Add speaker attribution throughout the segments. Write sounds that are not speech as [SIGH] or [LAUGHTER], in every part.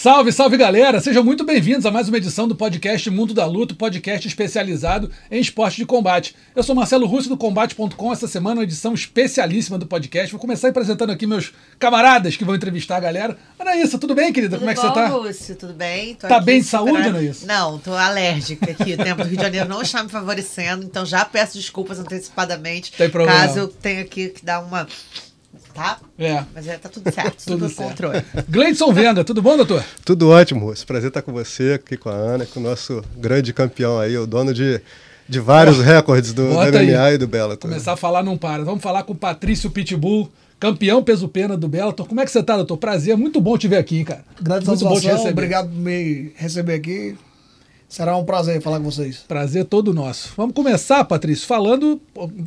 Speaker 1: Salve, salve galera! Sejam muito bem-vindos a mais uma edição do podcast Mundo da Luta, podcast especializado em esporte de combate. Eu sou Marcelo Russo do Combate.com, essa semana uma edição especialíssima do podcast. Vou começar apresentando aqui meus camaradas que vão entrevistar a galera. Anaísa, tudo bem, querida?
Speaker 2: Tudo
Speaker 1: Como é que
Speaker 2: bom,
Speaker 1: você tá?
Speaker 2: Rússio, tudo bem?
Speaker 1: Tô tá bem de saúde, Anaísa?
Speaker 2: Não, tô alérgica aqui. O tempo do Rio de Janeiro não está me favorecendo, então já peço desculpas antecipadamente.
Speaker 1: Tem problema.
Speaker 2: Caso eu tenha que dar uma tá?
Speaker 1: É.
Speaker 2: Mas é, tá tudo certo, [LAUGHS] tudo, tudo certo. controle.
Speaker 1: Gleidson Venda, tudo bom, doutor?
Speaker 3: Tudo ótimo, Russo. Prazer estar com você, aqui com a Ana, com o nosso grande campeão aí, o dono de, de vários recordes do MMA aí. e do Bellator.
Speaker 1: Começar a falar não para. Vamos falar com o Patrício Pitbull, campeão peso pena do Bellator. Como é que você tá, doutor? Prazer, muito bom te ver aqui, cara.
Speaker 4: Grande muito bom te receber. Obrigado por me receber aqui. Será um prazer falar com vocês.
Speaker 1: Prazer todo nosso. Vamos começar, Patrício, falando.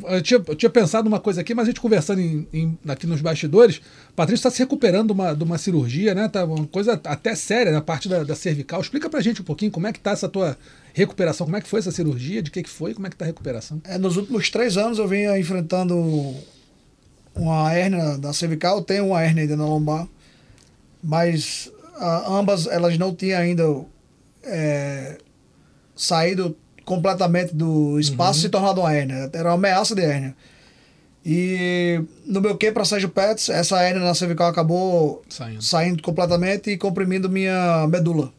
Speaker 1: Eu tinha, eu tinha pensado uma coisa aqui, mas a gente conversando em, em, aqui nos bastidores. Patrício está se recuperando de uma, de uma cirurgia, né? Tá uma coisa até séria na parte da, da cervical. Explica pra gente um pouquinho como é que tá essa tua recuperação, como é que foi essa cirurgia, de que, que foi, como é que tá a recuperação?
Speaker 4: É, nos últimos três anos eu venho enfrentando uma hérnia da cervical, eu tenho uma hérnia ainda na lombar, mas a, ambas elas não tinham ainda. É, saído completamente do espaço uhum. e se tornado uma hérnia. Era uma ameaça de hérnia. E no meu que para Sérgio Pets, essa hérnia na cervical acabou saindo. saindo completamente e comprimindo minha medula.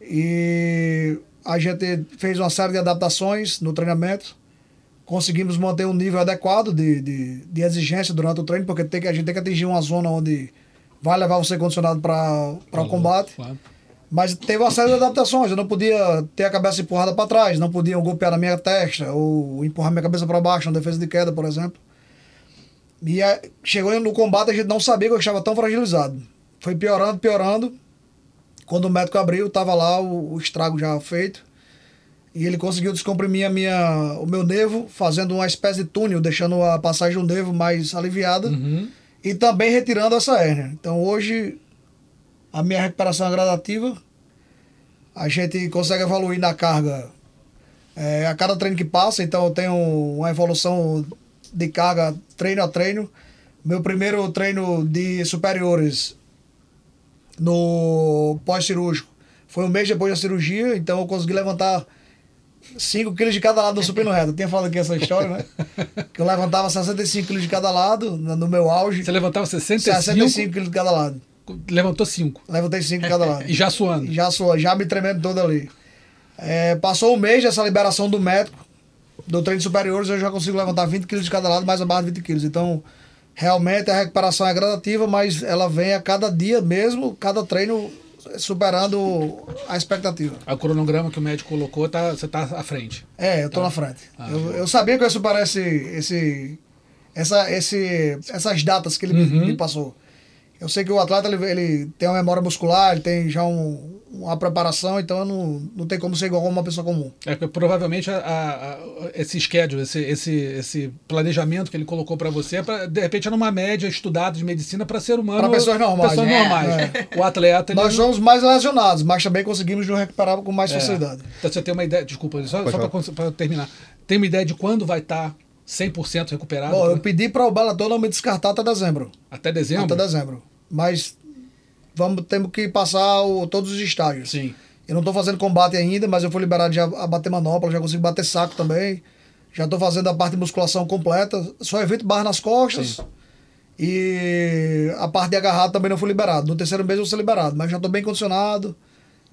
Speaker 4: E a gente fez uma série de adaptações no treinamento. Conseguimos manter um nível adequado de, de, de exigência durante o treino, porque tem que, a gente tem que atingir uma zona onde vai levar você condicionado para o combate. Claro. Mas teve uma série de adaptações. Eu não podia ter a cabeça empurrada para trás, não podia golpear na minha testa ou empurrar minha cabeça para baixo, na defesa de queda, por exemplo. E a, chegou no combate, a gente não sabia que eu estava tão fragilizado. Foi piorando, piorando. Quando o médico abriu, estava lá o, o, estrago já feito. E ele conseguiu descomprimir a minha, o meu nervo, fazendo uma espécie de túnel, deixando a passagem do nervo mais aliviada. Uhum. E também retirando essa hérnia. Então hoje a minha recuperação é gradativa. A gente consegue evoluir na carga é, a cada treino que passa, então eu tenho uma evolução de carga treino a treino. Meu primeiro treino de superiores no pós-cirúrgico foi um mês depois da cirurgia, então eu consegui levantar 5 quilos de cada lado no supino reto. Eu tinha falado aqui essa história, né? [LAUGHS] Que eu levantava 65 quilos de cada lado no meu auge.
Speaker 1: Você levantava 65?
Speaker 4: 65 quilos de cada lado.
Speaker 1: Levantou cinco.
Speaker 4: Levantei cinco cada lado. [LAUGHS]
Speaker 1: e já suando.
Speaker 4: Já suando, já me tremendo todo ali. É, passou um mês dessa liberação do médico, do treino superiores, eu já consigo levantar 20 quilos de cada lado, mais abaixo de 20 quilos. Então, realmente a recuperação é gradativa, mas ela vem a cada dia mesmo, cada treino superando a expectativa.
Speaker 1: O cronograma que o médico colocou, tá, você está à frente.
Speaker 4: É, eu estou tá. na frente. Ah, eu, eu, sabia que eu ia superar esse, esse, essa, esse, essas datas que ele uhum. me, me passou. Eu sei que o atleta ele, ele tem uma memória muscular, ele tem já um, uma preparação, então não, não tem como ser igual a uma pessoa comum.
Speaker 1: É que provavelmente a, a, a, esse schedule, esse, esse, esse planejamento que ele colocou para você, é pra, de repente é numa média estudada de medicina para ser humano.
Speaker 4: Para pessoas normais.
Speaker 1: Pessoas é. normais. É. O atleta.
Speaker 4: Nós não... somos mais lesionados, mas também conseguimos nos recuperar com mais é. facilidade.
Speaker 1: Então você tem uma ideia, desculpa, só, só para terminar. Tem uma ideia de quando vai estar. Tá 100% recuperado?
Speaker 4: Bom, eu pedi para o Bellator não me descartar até dezembro.
Speaker 1: Até dezembro?
Speaker 4: Até dezembro mas vamos temos que passar o, todos os estágios.
Speaker 1: Sim.
Speaker 4: Eu não estou fazendo combate ainda, mas eu fui liberado já a bater manopla, já consigo bater saco também. Já estou fazendo a parte de musculação completa. Só evito barra nas costas. Sim. E a parte de agarrado também não fui liberado. No terceiro mês eu vou ser liberado, mas já estou bem condicionado,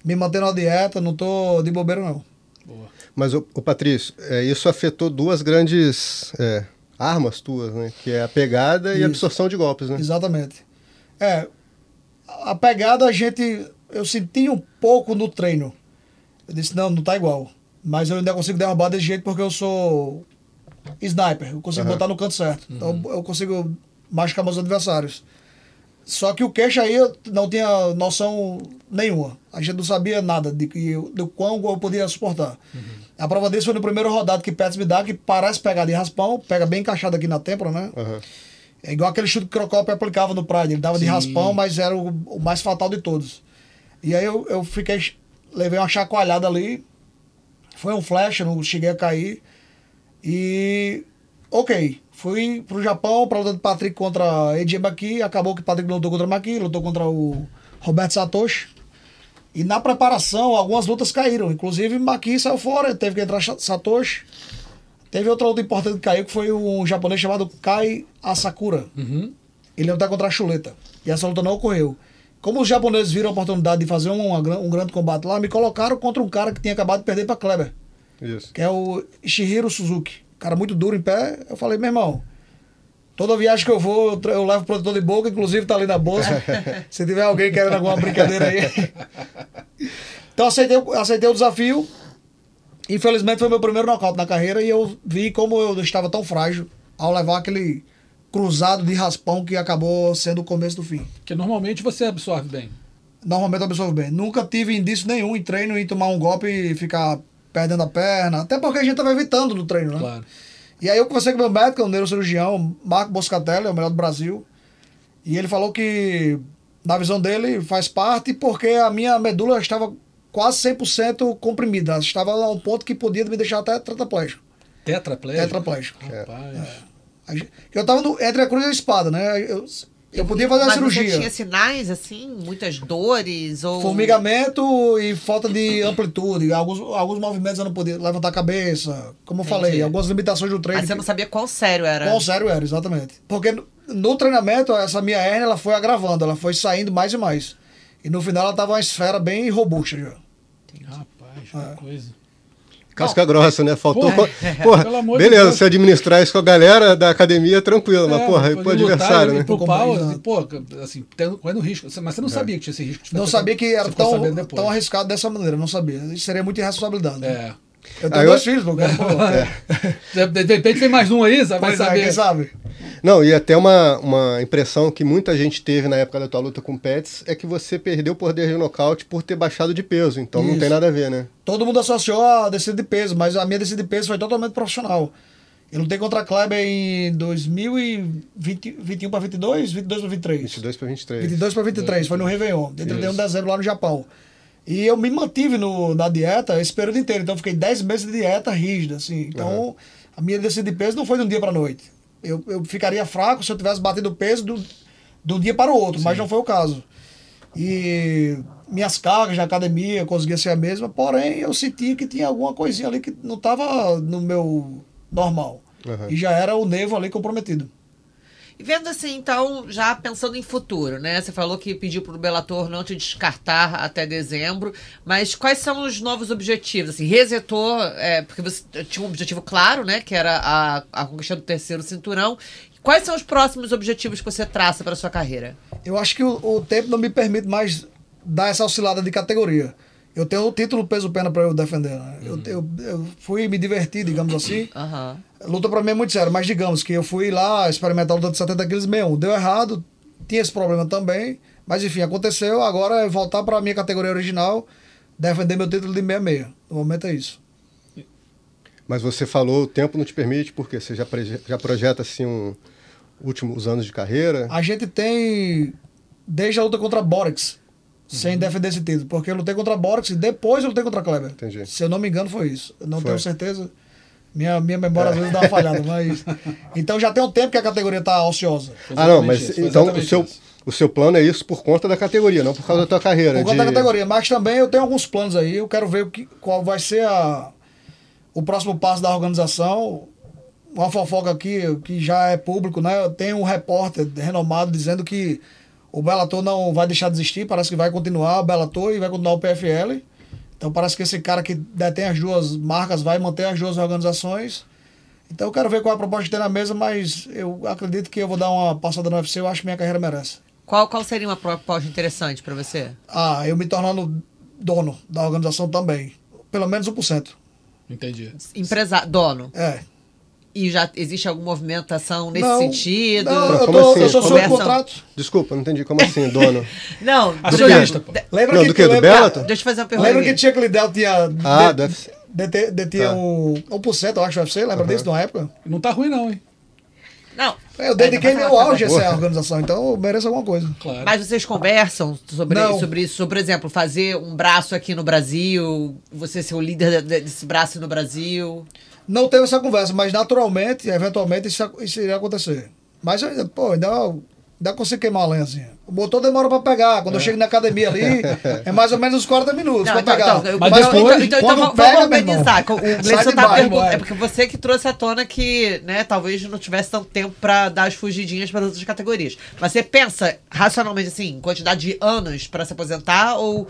Speaker 4: me mantendo na dieta, não estou de bobeira não.
Speaker 3: Boa. Mas, o, Patrício, é, isso afetou duas grandes é, armas tuas, né? Que é a pegada isso. e a absorção de golpes, né?
Speaker 4: Exatamente. É, a pegada a gente. Eu senti um pouco no treino. Eu disse, não, não tá igual. Mas eu ainda consigo derrubar desse jeito porque eu sou sniper. Eu consigo uhum. botar no canto certo. Então, uhum. Eu consigo machucar meus adversários. Só que o queixo aí eu não tinha noção nenhuma. A gente não sabia nada de, de, de quão eu podia suportar. Uhum. A prova disso foi no primeiro rodado que Pets me dá, que parece pegar de raspão, pega bem encaixado aqui na têmpora, né? Uhum. É igual aquele chute que o Crocop aplicava no Pride. Ele dava de
Speaker 1: Sim.
Speaker 4: raspão, mas era o, o mais fatal de todos. E aí eu, eu fiquei. Levei uma chacoalhada ali. Foi um flash, não cheguei a cair. E. Ok. Fui pro Japão pra luta de Patrick contra Eiji Maki. Acabou que Patrick lutou contra Maki, lutou contra o Roberto Satoshi. E na preparação, algumas lutas caíram. Inclusive, Maki saiu fora, teve que entrar Sa- Satoshi. Teve outra luta importante que caiu, que foi um japonês chamado Kai Asakura.
Speaker 1: Uhum.
Speaker 4: Ele lutar contra a Chuleta. E essa luta não ocorreu. Como os japoneses viram a oportunidade de fazer gran- um grande combate lá, me colocaram contra um cara que tinha acabado de perder para Kleber,
Speaker 3: Isso.
Speaker 4: que é o Ishihiro Suzuki. Cara muito duro em pé. Eu falei, meu irmão, toda viagem que eu vou, eu, eu levo protetor de boca, inclusive tá ali na bolsa. [LAUGHS] Se tiver alguém querendo alguma brincadeira aí. [LAUGHS] então aceitei, aceitei o desafio. Infelizmente foi meu primeiro nocaute na carreira e eu vi como eu estava tão frágil ao levar aquele cruzado de raspão que acabou sendo o começo do fim.
Speaker 1: Que normalmente você absorve bem.
Speaker 4: Normalmente eu absorvo bem. Nunca tive indício nenhum em treino em tomar um golpe e ficar perdendo a perna. Até porque a gente tava evitando no treino, né?
Speaker 1: Claro.
Speaker 4: E aí eu conversei com meu médico, o neurocirurgião, Marco Boscatelli, é o melhor do Brasil. E ele falou que, na visão dele, faz parte porque a minha medula estava quase 100% comprimida. Estava a um ponto que podia me deixar até tetraplégico.
Speaker 1: Tetraplégico?
Speaker 4: Tetraplégico.
Speaker 1: Rapaz.
Speaker 4: Aí, Eu estava no- entre a cruz e a espada, né? Eu, eu podia fazer a
Speaker 2: Mas
Speaker 4: cirurgia.
Speaker 2: você tinha sinais, assim, muitas dores? Ou...
Speaker 4: Formigamento e falta de amplitude. Alguns, alguns movimentos eu não podia levantar a cabeça. Como eu falei, algumas limitações do treino.
Speaker 2: Mas você não sabia quão sério era.
Speaker 4: Qual sério era, exatamente. Porque no, treinamento, essa minha hérnia ela foi agravando, ela foi saindo mais e mais. E no final ela tava uma esfera bem robusta já.
Speaker 1: Rapaz,
Speaker 4: É.
Speaker 1: que coisa.
Speaker 3: Casca grossa, né? Faltou.
Speaker 1: Porra,
Speaker 3: Porra,
Speaker 1: pelo amor de
Speaker 3: beleza,
Speaker 1: Deus.
Speaker 3: se administrar isso com a galera da academia, tranquilo, mas,
Speaker 1: É,
Speaker 3: porra, aí
Speaker 1: foi
Speaker 3: pro adversário,
Speaker 1: e
Speaker 3: né?
Speaker 1: Pro pau, assim, pô, assim, correndo risco. Mas você não sabia que tinha esse risco.
Speaker 4: Não sabia que era tão, tão arriscado dessa maneira, não sabia. Isso seria muita irresponsabilidade. né?
Speaker 1: É.
Speaker 4: Eu tenho
Speaker 3: Aí
Speaker 4: dois
Speaker 3: eu-
Speaker 4: filhos, pô, cara, pô.
Speaker 1: De de repente tem mais um aí, sabe? Vai
Speaker 4: Pois é,
Speaker 1: saber.
Speaker 4: quem sabe?
Speaker 3: Não, e até uma, uma impressão que muita gente teve na época da tua luta com o Pets é que você perdeu o poder de nocaute por ter baixado de peso. Então não
Speaker 4: Isso.
Speaker 3: tem nada a ver, né?
Speaker 4: Todo mundo associou a descida de peso, mas a minha descida de peso foi totalmente profissional. Eu lutei contra a Kleber em 2021 para 22, 22 para 23.
Speaker 3: 22 para 23.
Speaker 4: 22 para 23, foi no Réveillon, de 31 de dezembro lá no Japão. E eu me mantive no, na dieta esse período inteiro, então fiquei 10 meses de dieta rígida, assim. Então, a minha descida de peso não foi de um dia para noite. Eu, eu ficaria fraco se eu tivesse batido peso do, de um dia para o outro, mas não foi o caso. E minhas cargas de academia conseguia ser a mesma, porém eu sentia que tinha alguma coisinha ali que não estava no meu normal.
Speaker 3: Uhum.
Speaker 4: E já era o nevo ali comprometido.
Speaker 2: E vendo assim, então, já pensando em futuro, né? Você falou que pediu pro Bellator não te descartar até dezembro, mas quais são os novos objetivos? Assim, resetou, é, porque você tinha um objetivo claro, né? Que era a, a conquista do terceiro cinturão. Quais são os próximos objetivos que você traça para sua carreira?
Speaker 4: Eu acho que o, o tempo não me permite mais dar essa oscilada de categoria. Eu tenho o título peso-pena para eu defender. né? Eu, eu, eu fui me divertir, digamos [COUGHS] assim.
Speaker 2: Aham.
Speaker 4: Luta para mim é muito sério, mas digamos que eu fui lá experimentar a luta de 70 quilos 61. Deu errado, tinha esse problema também. Mas enfim, aconteceu. Agora é voltar para a minha categoria original, defender meu título de 66. No momento é isso.
Speaker 3: Mas você falou, o tempo não te permite, porque você já, proje- já projeta assim um últimos anos de carreira.
Speaker 4: A gente tem desde a luta contra Borex, sem defender esse título. Porque eu lutei contra Borex e depois eu lutei contra Kleber.
Speaker 3: Entendi.
Speaker 4: Se eu não me engano, foi isso. Eu não
Speaker 3: Foi.
Speaker 4: tenho certeza. Minha, minha memória às vezes dá uma falhada, [LAUGHS] mas. Então já tem um tempo que a categoria tá ociosa.
Speaker 3: Ah, não, mas
Speaker 1: isso, foi
Speaker 3: então o seu,
Speaker 1: isso.
Speaker 3: o seu plano é isso por conta da categoria, não por causa da tua carreira.
Speaker 4: Por conta da
Speaker 3: de-
Speaker 4: categoria. Mas também eu tenho alguns planos aí. Eu quero ver o que, qual vai ser a, o próximo passo da organização. Uma fofoca aqui que já é público, né? Tem um repórter renomado dizendo que o Bellator não vai deixar de existir. Parece que vai continuar o Bellator e vai continuar o PFL. Então parece que esse cara que detém as duas marcas vai manter as duas organizações. Então eu quero ver qual é a proposta que tem na mesa, mas eu acredito que eu vou dar uma passada no UFC. Eu acho que minha carreira merece.
Speaker 2: Qual, qual seria uma proposta interessante para você?
Speaker 4: Ah, eu me tornando dono da organização também. Pelo menos 1%.
Speaker 1: Entendi.
Speaker 2: Empresário, dono.
Speaker 4: É.
Speaker 2: E já existe alguma movimentação nesse
Speaker 4: Não,
Speaker 2: sentido?
Speaker 4: Não, eu,
Speaker 3: como
Speaker 4: tô,
Speaker 3: assim?
Speaker 4: eu sou sob
Speaker 2: Conversam-
Speaker 4: contrato.
Speaker 3: Desculpa, não entendi. Como assim, dono? [LAUGHS]
Speaker 2: Não,
Speaker 1: Acionista, pô.
Speaker 4: Lembra
Speaker 3: Não,
Speaker 4: que,
Speaker 3: do quê? Do
Speaker 4: lembra,
Speaker 3: Bellator?
Speaker 2: deixa eu fazer uma pergunta.
Speaker 4: lembra que tinha que Lidl tinha.
Speaker 3: Ah,
Speaker 4: de-
Speaker 3: deve ser.
Speaker 4: dete- detinha
Speaker 3: Tá.
Speaker 4: um 1%, eu acho, UFC, lembra
Speaker 3: Aham.
Speaker 4: disso na época?
Speaker 1: Não tá ruim, não, hein?
Speaker 2: Não.
Speaker 4: Eu dediquei meu auge a essa organização, então eu mereço alguma coisa.
Speaker 1: Claro.
Speaker 2: Mas vocês conversam sobre,
Speaker 4: Não.
Speaker 2: sobre isso? Sobre, por exemplo, fazer um braço aqui no Brasil, você ser o líder de- desse braço no Brasil.
Speaker 4: Não teve essa conversa, mas naturalmente, eventualmente, isso, isso iria acontecer. Mas, eu ainda, pô, ainda, ainda consigo queimar a lenha, assim. O motor demora pra pegar. Quando eu chego na academia ali, é mais ou menos uns 40 minutos pra pegar.
Speaker 2: eu-
Speaker 1: Mas
Speaker 2: então,
Speaker 1: depois,
Speaker 2: então, então,
Speaker 4: quando
Speaker 2: vamos,
Speaker 4: pega,
Speaker 2: vamos organizar. O Gleison tá perguntando. É porque você que trouxe à tona que, né, talvez não tivesse tanto tempo pra dar as fugidinhas para outras categorias. Mas você pensa racionalmente assim, em quantidade de anos pra se aposentar ou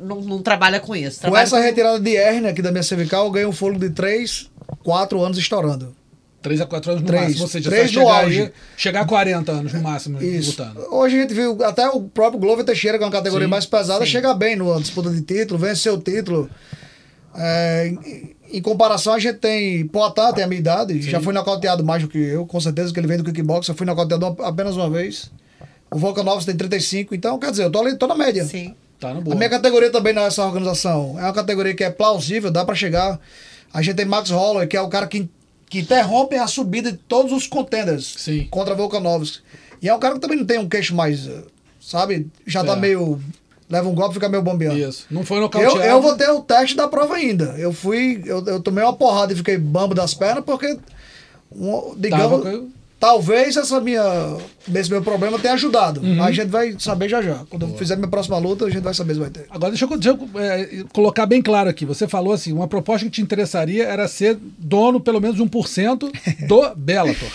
Speaker 2: não, não trabalha com isso?
Speaker 4: Com
Speaker 2: Trabalha
Speaker 4: essa retirada de hérnia aqui da minha cervical, eu ganhei um fôlego de 3, 4 anos estourando.
Speaker 1: 3 a 4 anos no
Speaker 4: Três.
Speaker 1: máximo. Ou seja,
Speaker 4: Três
Speaker 1: você
Speaker 4: no
Speaker 1: vai chegar,
Speaker 4: auge.
Speaker 1: aí, chegar a 40 anos no máximo
Speaker 4: Isso.
Speaker 1: lutando.
Speaker 4: Hoje a gente viu até o próprio Glover Teixeira, que é uma categoria
Speaker 1: Sim,
Speaker 4: mais pesada,
Speaker 2: sim.
Speaker 4: chega bem numa disputa de título, venceu o título. É, em, em comparação, a gente tem Poitin, tem a minha idade, já foi nocauteado mais do que eu, com certeza que ele vem do kickbox, eu fui nocauteado apenas uma vez. O Volkanovski tem 35, então quer dizer, eu tô ali, tô na média.
Speaker 2: Sim.
Speaker 1: Tá no
Speaker 4: A
Speaker 1: boa.
Speaker 4: minha categoria também não é essa organização. É uma categoria que é plausível, dá pra chegar. A gente tem Max Holloway, que é o cara que, que interrompe a subida de todos os contenders
Speaker 1: Sim.
Speaker 4: contra Volkanovski. E é um cara que também não tem um queixo mais, eh, sabe? Já tá
Speaker 1: É.
Speaker 4: meio. Leva um golpe e fica meio bombeando.
Speaker 1: Isso. Não foi
Speaker 4: Eu,
Speaker 1: nocauteado.
Speaker 4: eu vou ter o teste da prova ainda. Eu fui. Eu, eu tomei uma porrada e fiquei bambo das pernas, porque. um, digamos.
Speaker 1: Tava
Speaker 4: Talvez essa minha, esse meu problema tenha ajudado.
Speaker 1: Uhum.
Speaker 4: Mas a gente vai saber já já. Quando eu fizer minha próxima luta, a gente vai saber se vai ter.
Speaker 1: Agora, deixa eu, deixa eu, é, colocar bem claro aqui. Você falou assim: uma proposta que te interessaria era ser dono, pelo menos de 1% do [LAUGHS] Bellator.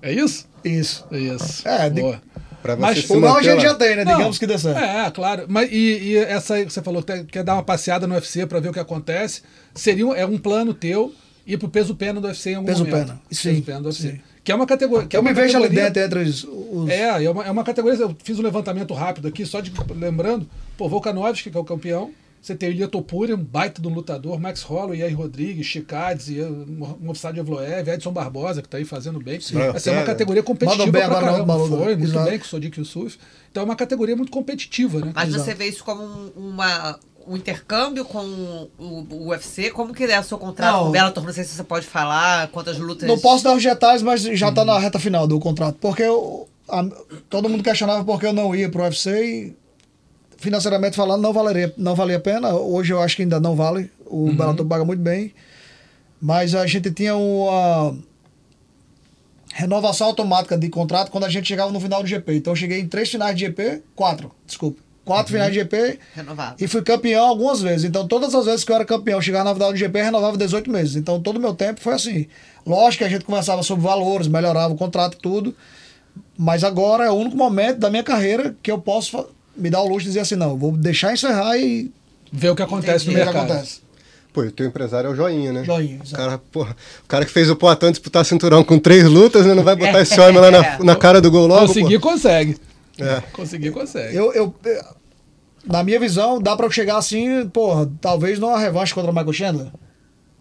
Speaker 1: É isso?
Speaker 4: Isso.
Speaker 1: É isso.
Speaker 4: É, de-
Speaker 1: Boa.
Speaker 3: Pra
Speaker 1: Mas
Speaker 4: O não a gente
Speaker 3: lá.
Speaker 4: já tem, né?
Speaker 1: Não,
Speaker 4: Digamos que dê certo.
Speaker 1: É, claro. Mas, e, e essa aí que você falou, que quer dar uma passeada no UFC pra ver o que acontece, seria um, é um plano teu ir pro peso pena do UFC em algum
Speaker 4: Peso
Speaker 1: momento.
Speaker 4: pena,
Speaker 1: Peso
Speaker 4: sim,
Speaker 1: pena do UFC.
Speaker 4: sim.
Speaker 1: Que é uma categoria. Que é
Speaker 4: Eu
Speaker 1: uma
Speaker 4: me vejo ali
Speaker 1: categoria-
Speaker 4: dentro entre os. os-
Speaker 1: É, é uma, é uma categoria. Eu fiz um levantamento rápido aqui, só de lembrando. Pô, Volkanovski, que é o campeão. Você tem o Ilya Topuria, um baita de um lutador. Max Holloway, Yair Rodrigues, Chicades, Movsad Evloev, Edson Barbosa, que tá aí fazendo bem. Essa é uma
Speaker 3: Ortega.
Speaker 1: categoria competitiva
Speaker 4: bem
Speaker 1: pra caramba.
Speaker 4: luta.
Speaker 1: Foi, muito
Speaker 4: Exato.
Speaker 1: bem com o Sodiq Yusuf. Então é uma categoria muito competitiva, né?
Speaker 2: Mas
Speaker 4: Exato.
Speaker 2: você vê isso como um, uma, um intercâmbio com o, o UFC? Como que é o seu contrato
Speaker 4: Não.
Speaker 2: com o Bellator? Não sei se você pode falar quantas lutas...
Speaker 4: Não posso dar os detalhes, mas já tá na reta final do contrato. Porque eu, a- todo mundo questionava porque eu não ia pro UFC e financeiramente falando não valeria, não valia a pena. Hoje eu acho que ainda não vale. O Bellator paga muito bem. Mas a gente tinha uma renovação automática de contrato quando a gente chegava no final do GP. Então eu cheguei em três finais de GP, quatro, desculpa. Quatro finais de GP
Speaker 2: Renovado.
Speaker 4: e fui campeão algumas vezes. Então, todas as vezes que eu era campeão, chegava na final do GP, renovava 18 meses. Então, todo o meu tempo foi assim. Lógico que a gente conversava sobre valores, melhorava o contrato e tudo. Mas agora é o único momento da minha carreira que eu posso me dar o luxo de dizer assim: não, vou deixar encerrar e
Speaker 1: Ver o que acontece
Speaker 2: Entendi.
Speaker 1: no
Speaker 4: ver o que
Speaker 1: mercado.
Speaker 4: acontece.
Speaker 3: Pô, e o teu empresário é o Joinha, né?
Speaker 4: Joinha,
Speaker 3: O
Speaker 4: exato.
Speaker 3: cara, porra, o cara que fez o Poitin disputar cinturão com três lutas, né? Não vai botar esse homem lá na, [LAUGHS]
Speaker 2: É.
Speaker 3: na cara do gol logo,
Speaker 1: Conseguir,
Speaker 3: pô.
Speaker 1: consegue.
Speaker 3: É.
Speaker 1: Conseguir, consegue.
Speaker 4: Eu, eu, eh, na minha visão, dá pra eu chegar assim, porra, talvez numa revanche contra o Michael Chandler.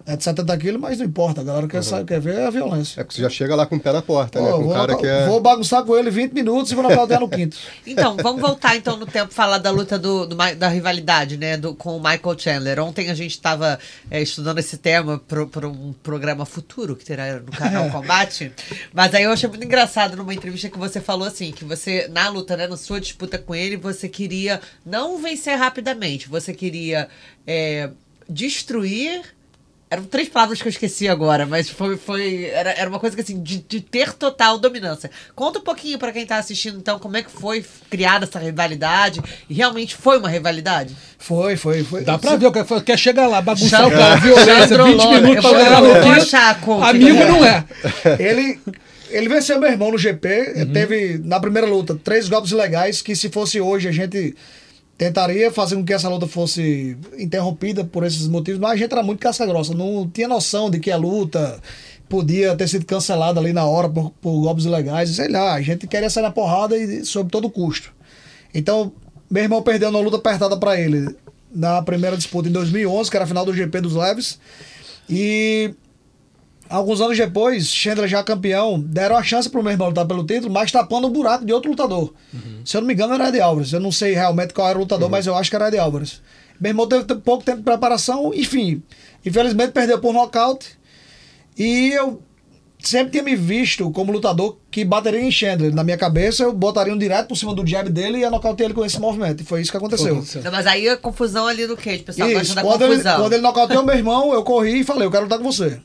Speaker 4: É de 70 quilos, mas não importa. A galera quer, sa- quer ver a violência.
Speaker 3: É que você já chega lá com o pé na porta, né?
Speaker 4: Pô,
Speaker 3: Com um
Speaker 4: vou,
Speaker 3: cara que é...
Speaker 4: vou bagunçar com ele 20 minutos e vou nocautear no quinto. [LAUGHS]
Speaker 2: Então, vamos voltar então no tempo falar da luta do, do da rivalidade, né, do, com o Michael Chandler. Ontem a gente estava estudando esse tema para um programa futuro que terá no canal [LAUGHS] Combate. Mas aí eu achei muito engraçado numa entrevista que você falou assim, que você na luta, né, na sua disputa com ele, você queria não vencer rapidamente, você queria é, destruir eram três palavras que eu esqueci agora, mas foi, foi era, era uma coisa que assim, de, de ter total dominância. Conta um pouquinho pra quem tá assistindo, então, como é que foi criada essa rivalidade. E realmente foi uma rivalidade?
Speaker 4: Foi, foi, foi.
Speaker 1: Dá pra ver, o cara quer chegar lá, bagunçar o cara, violência,
Speaker 2: Chandro
Speaker 1: 20
Speaker 2: Lola.
Speaker 1: minutos
Speaker 2: Eu
Speaker 1: pra
Speaker 2: vou-
Speaker 1: ganhar
Speaker 2: conta,
Speaker 1: Amigo não é. [LAUGHS]
Speaker 4: Ele, ele venceu meu irmão no GP. Teve, na primeira luta, três golpes ilegais que, se fosse hoje, a gente tentaria fazer com que essa luta fosse interrompida por esses motivos, mas a gente era muito casca-grossa. Não tinha noção de que a luta podia ter sido cancelada ali na hora por, por golpes ilegais. Sei lá, a gente queria sair na porrada e sob todo custo. Então, meu irmão perdeu na luta apertada para ele na primeira disputa em 2011, que era a final do GP dos leves. E Alguns anos depois, Chandler já campeão, deram a chance pro meu irmão lutar pelo título, mas tapando o buraco de outro lutador. Se eu não me engano, era Ed Álvares. Eu não sei realmente qual era o lutador, mas eu acho que era Ed Álvares. Meu irmão teve te- pouco tempo de preparação, enfim. Infelizmente, perdeu por nocaute. E eu, sempre tinha me visto como lutador que bateria em Chandler. Na minha cabeça, eu botaria um direto por cima do jab dele e ia nocautear ele com esse movimento. E foi isso que aconteceu.
Speaker 2: Não, mas aí a confusão ali no cage, o pessoal
Speaker 4: Isso,
Speaker 2: gosta da
Speaker 4: quando ele,
Speaker 2: confusão.
Speaker 4: quando ele nocauteou meu irmão, eu corri e falei, eu quero lutar com você.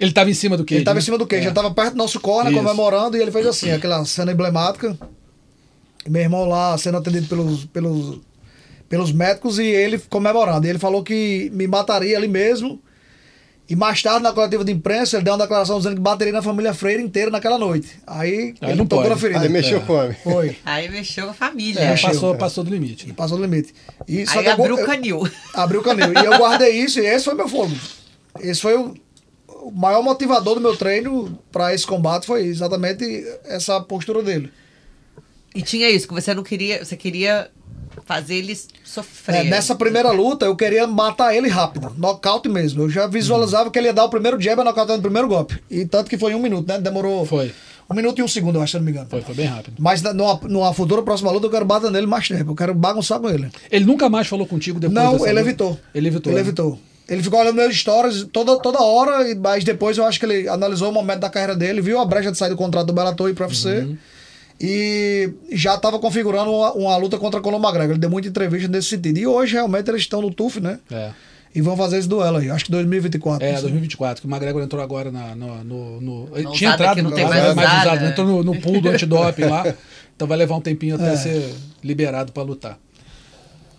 Speaker 1: Ele tava em cima do quê?
Speaker 4: Ele tava em cima do queijo,
Speaker 1: É.
Speaker 4: ele tava perto do nosso corner,
Speaker 1: Isso.
Speaker 4: comemorando, e ele fez assim, aquela cena emblemática. Meu irmão lá sendo atendido pelos, pelos, pelos médicos e ele comemorando. E ele falou que me mataria ali mesmo. E mais tarde, na coletiva de imprensa, ele deu uma declaração dizendo que bateria na família Freire inteira naquela noite. Aí,
Speaker 1: Aí
Speaker 4: ele
Speaker 1: não
Speaker 4: tocou
Speaker 1: pode.
Speaker 4: na ferida.
Speaker 3: Aí mexeu com o homem.
Speaker 4: Foi. [LAUGHS]
Speaker 2: Aí mexeu com a família.
Speaker 1: É,
Speaker 4: Mexeu.
Speaker 1: passou, passou do limite. né?
Speaker 4: Passou do limite. E, só
Speaker 2: Aí
Speaker 4: que eu-
Speaker 2: abriu o
Speaker 4: eu-
Speaker 2: canil.
Speaker 4: Abriu o canil. E eu guardei isso e esse foi meu fogo. Esse foi o, o maior motivador do meu treino para esse combate, foi exatamente essa postura dele.
Speaker 2: E tinha isso, que você não queria. Você queria fazer ele sofrer.
Speaker 4: É, nessa primeira luta, eu queria matar ele rápido, nocaute mesmo. Eu já visualizava que ele ia dar o primeiro jab e nocautear no primeiro golpe. E tanto que foi em um minuto, né? Demorou
Speaker 1: Foi.
Speaker 4: um minuto e um segundo, eu acho, se eu não me engano.
Speaker 1: Foi, foi bem rápido.
Speaker 4: Mas na- numa, numa futura próxima luta, eu quero bater nele mais tempo. Eu quero bagunçar com ele.
Speaker 1: Ele nunca mais falou contigo depois
Speaker 4: Não,
Speaker 1: dessa
Speaker 4: ele
Speaker 1: luta?
Speaker 4: evitou.
Speaker 1: Ele evitou.
Speaker 4: Ele
Speaker 1: né?
Speaker 4: evitou. Ele ficou olhando meus stories toda, toda hora, mas depois eu acho que ele analisou o momento da carreira dele, viu a brecha de sair do contrato do Bellator e pro UFC.
Speaker 1: Uhum.
Speaker 4: E já estava configurando uma, uma luta contra Conor McGregor. Ele deu muita entrevista nesse sentido. E hoje, realmente, eles estão no TUF, né?
Speaker 1: É.
Speaker 4: E vão fazer esse duelo aí. Acho que 2024.
Speaker 1: É,
Speaker 4: não sei.
Speaker 1: 2024, que o McGregor entrou agora na, no, no, no- tinha entrado,
Speaker 2: não tem mais
Speaker 1: mais usado,
Speaker 2: né?
Speaker 1: entrou no, no pool do [LAUGHS] antidoping lá. Então vai levar um tempinho até
Speaker 4: É.
Speaker 1: ser liberado pra lutar.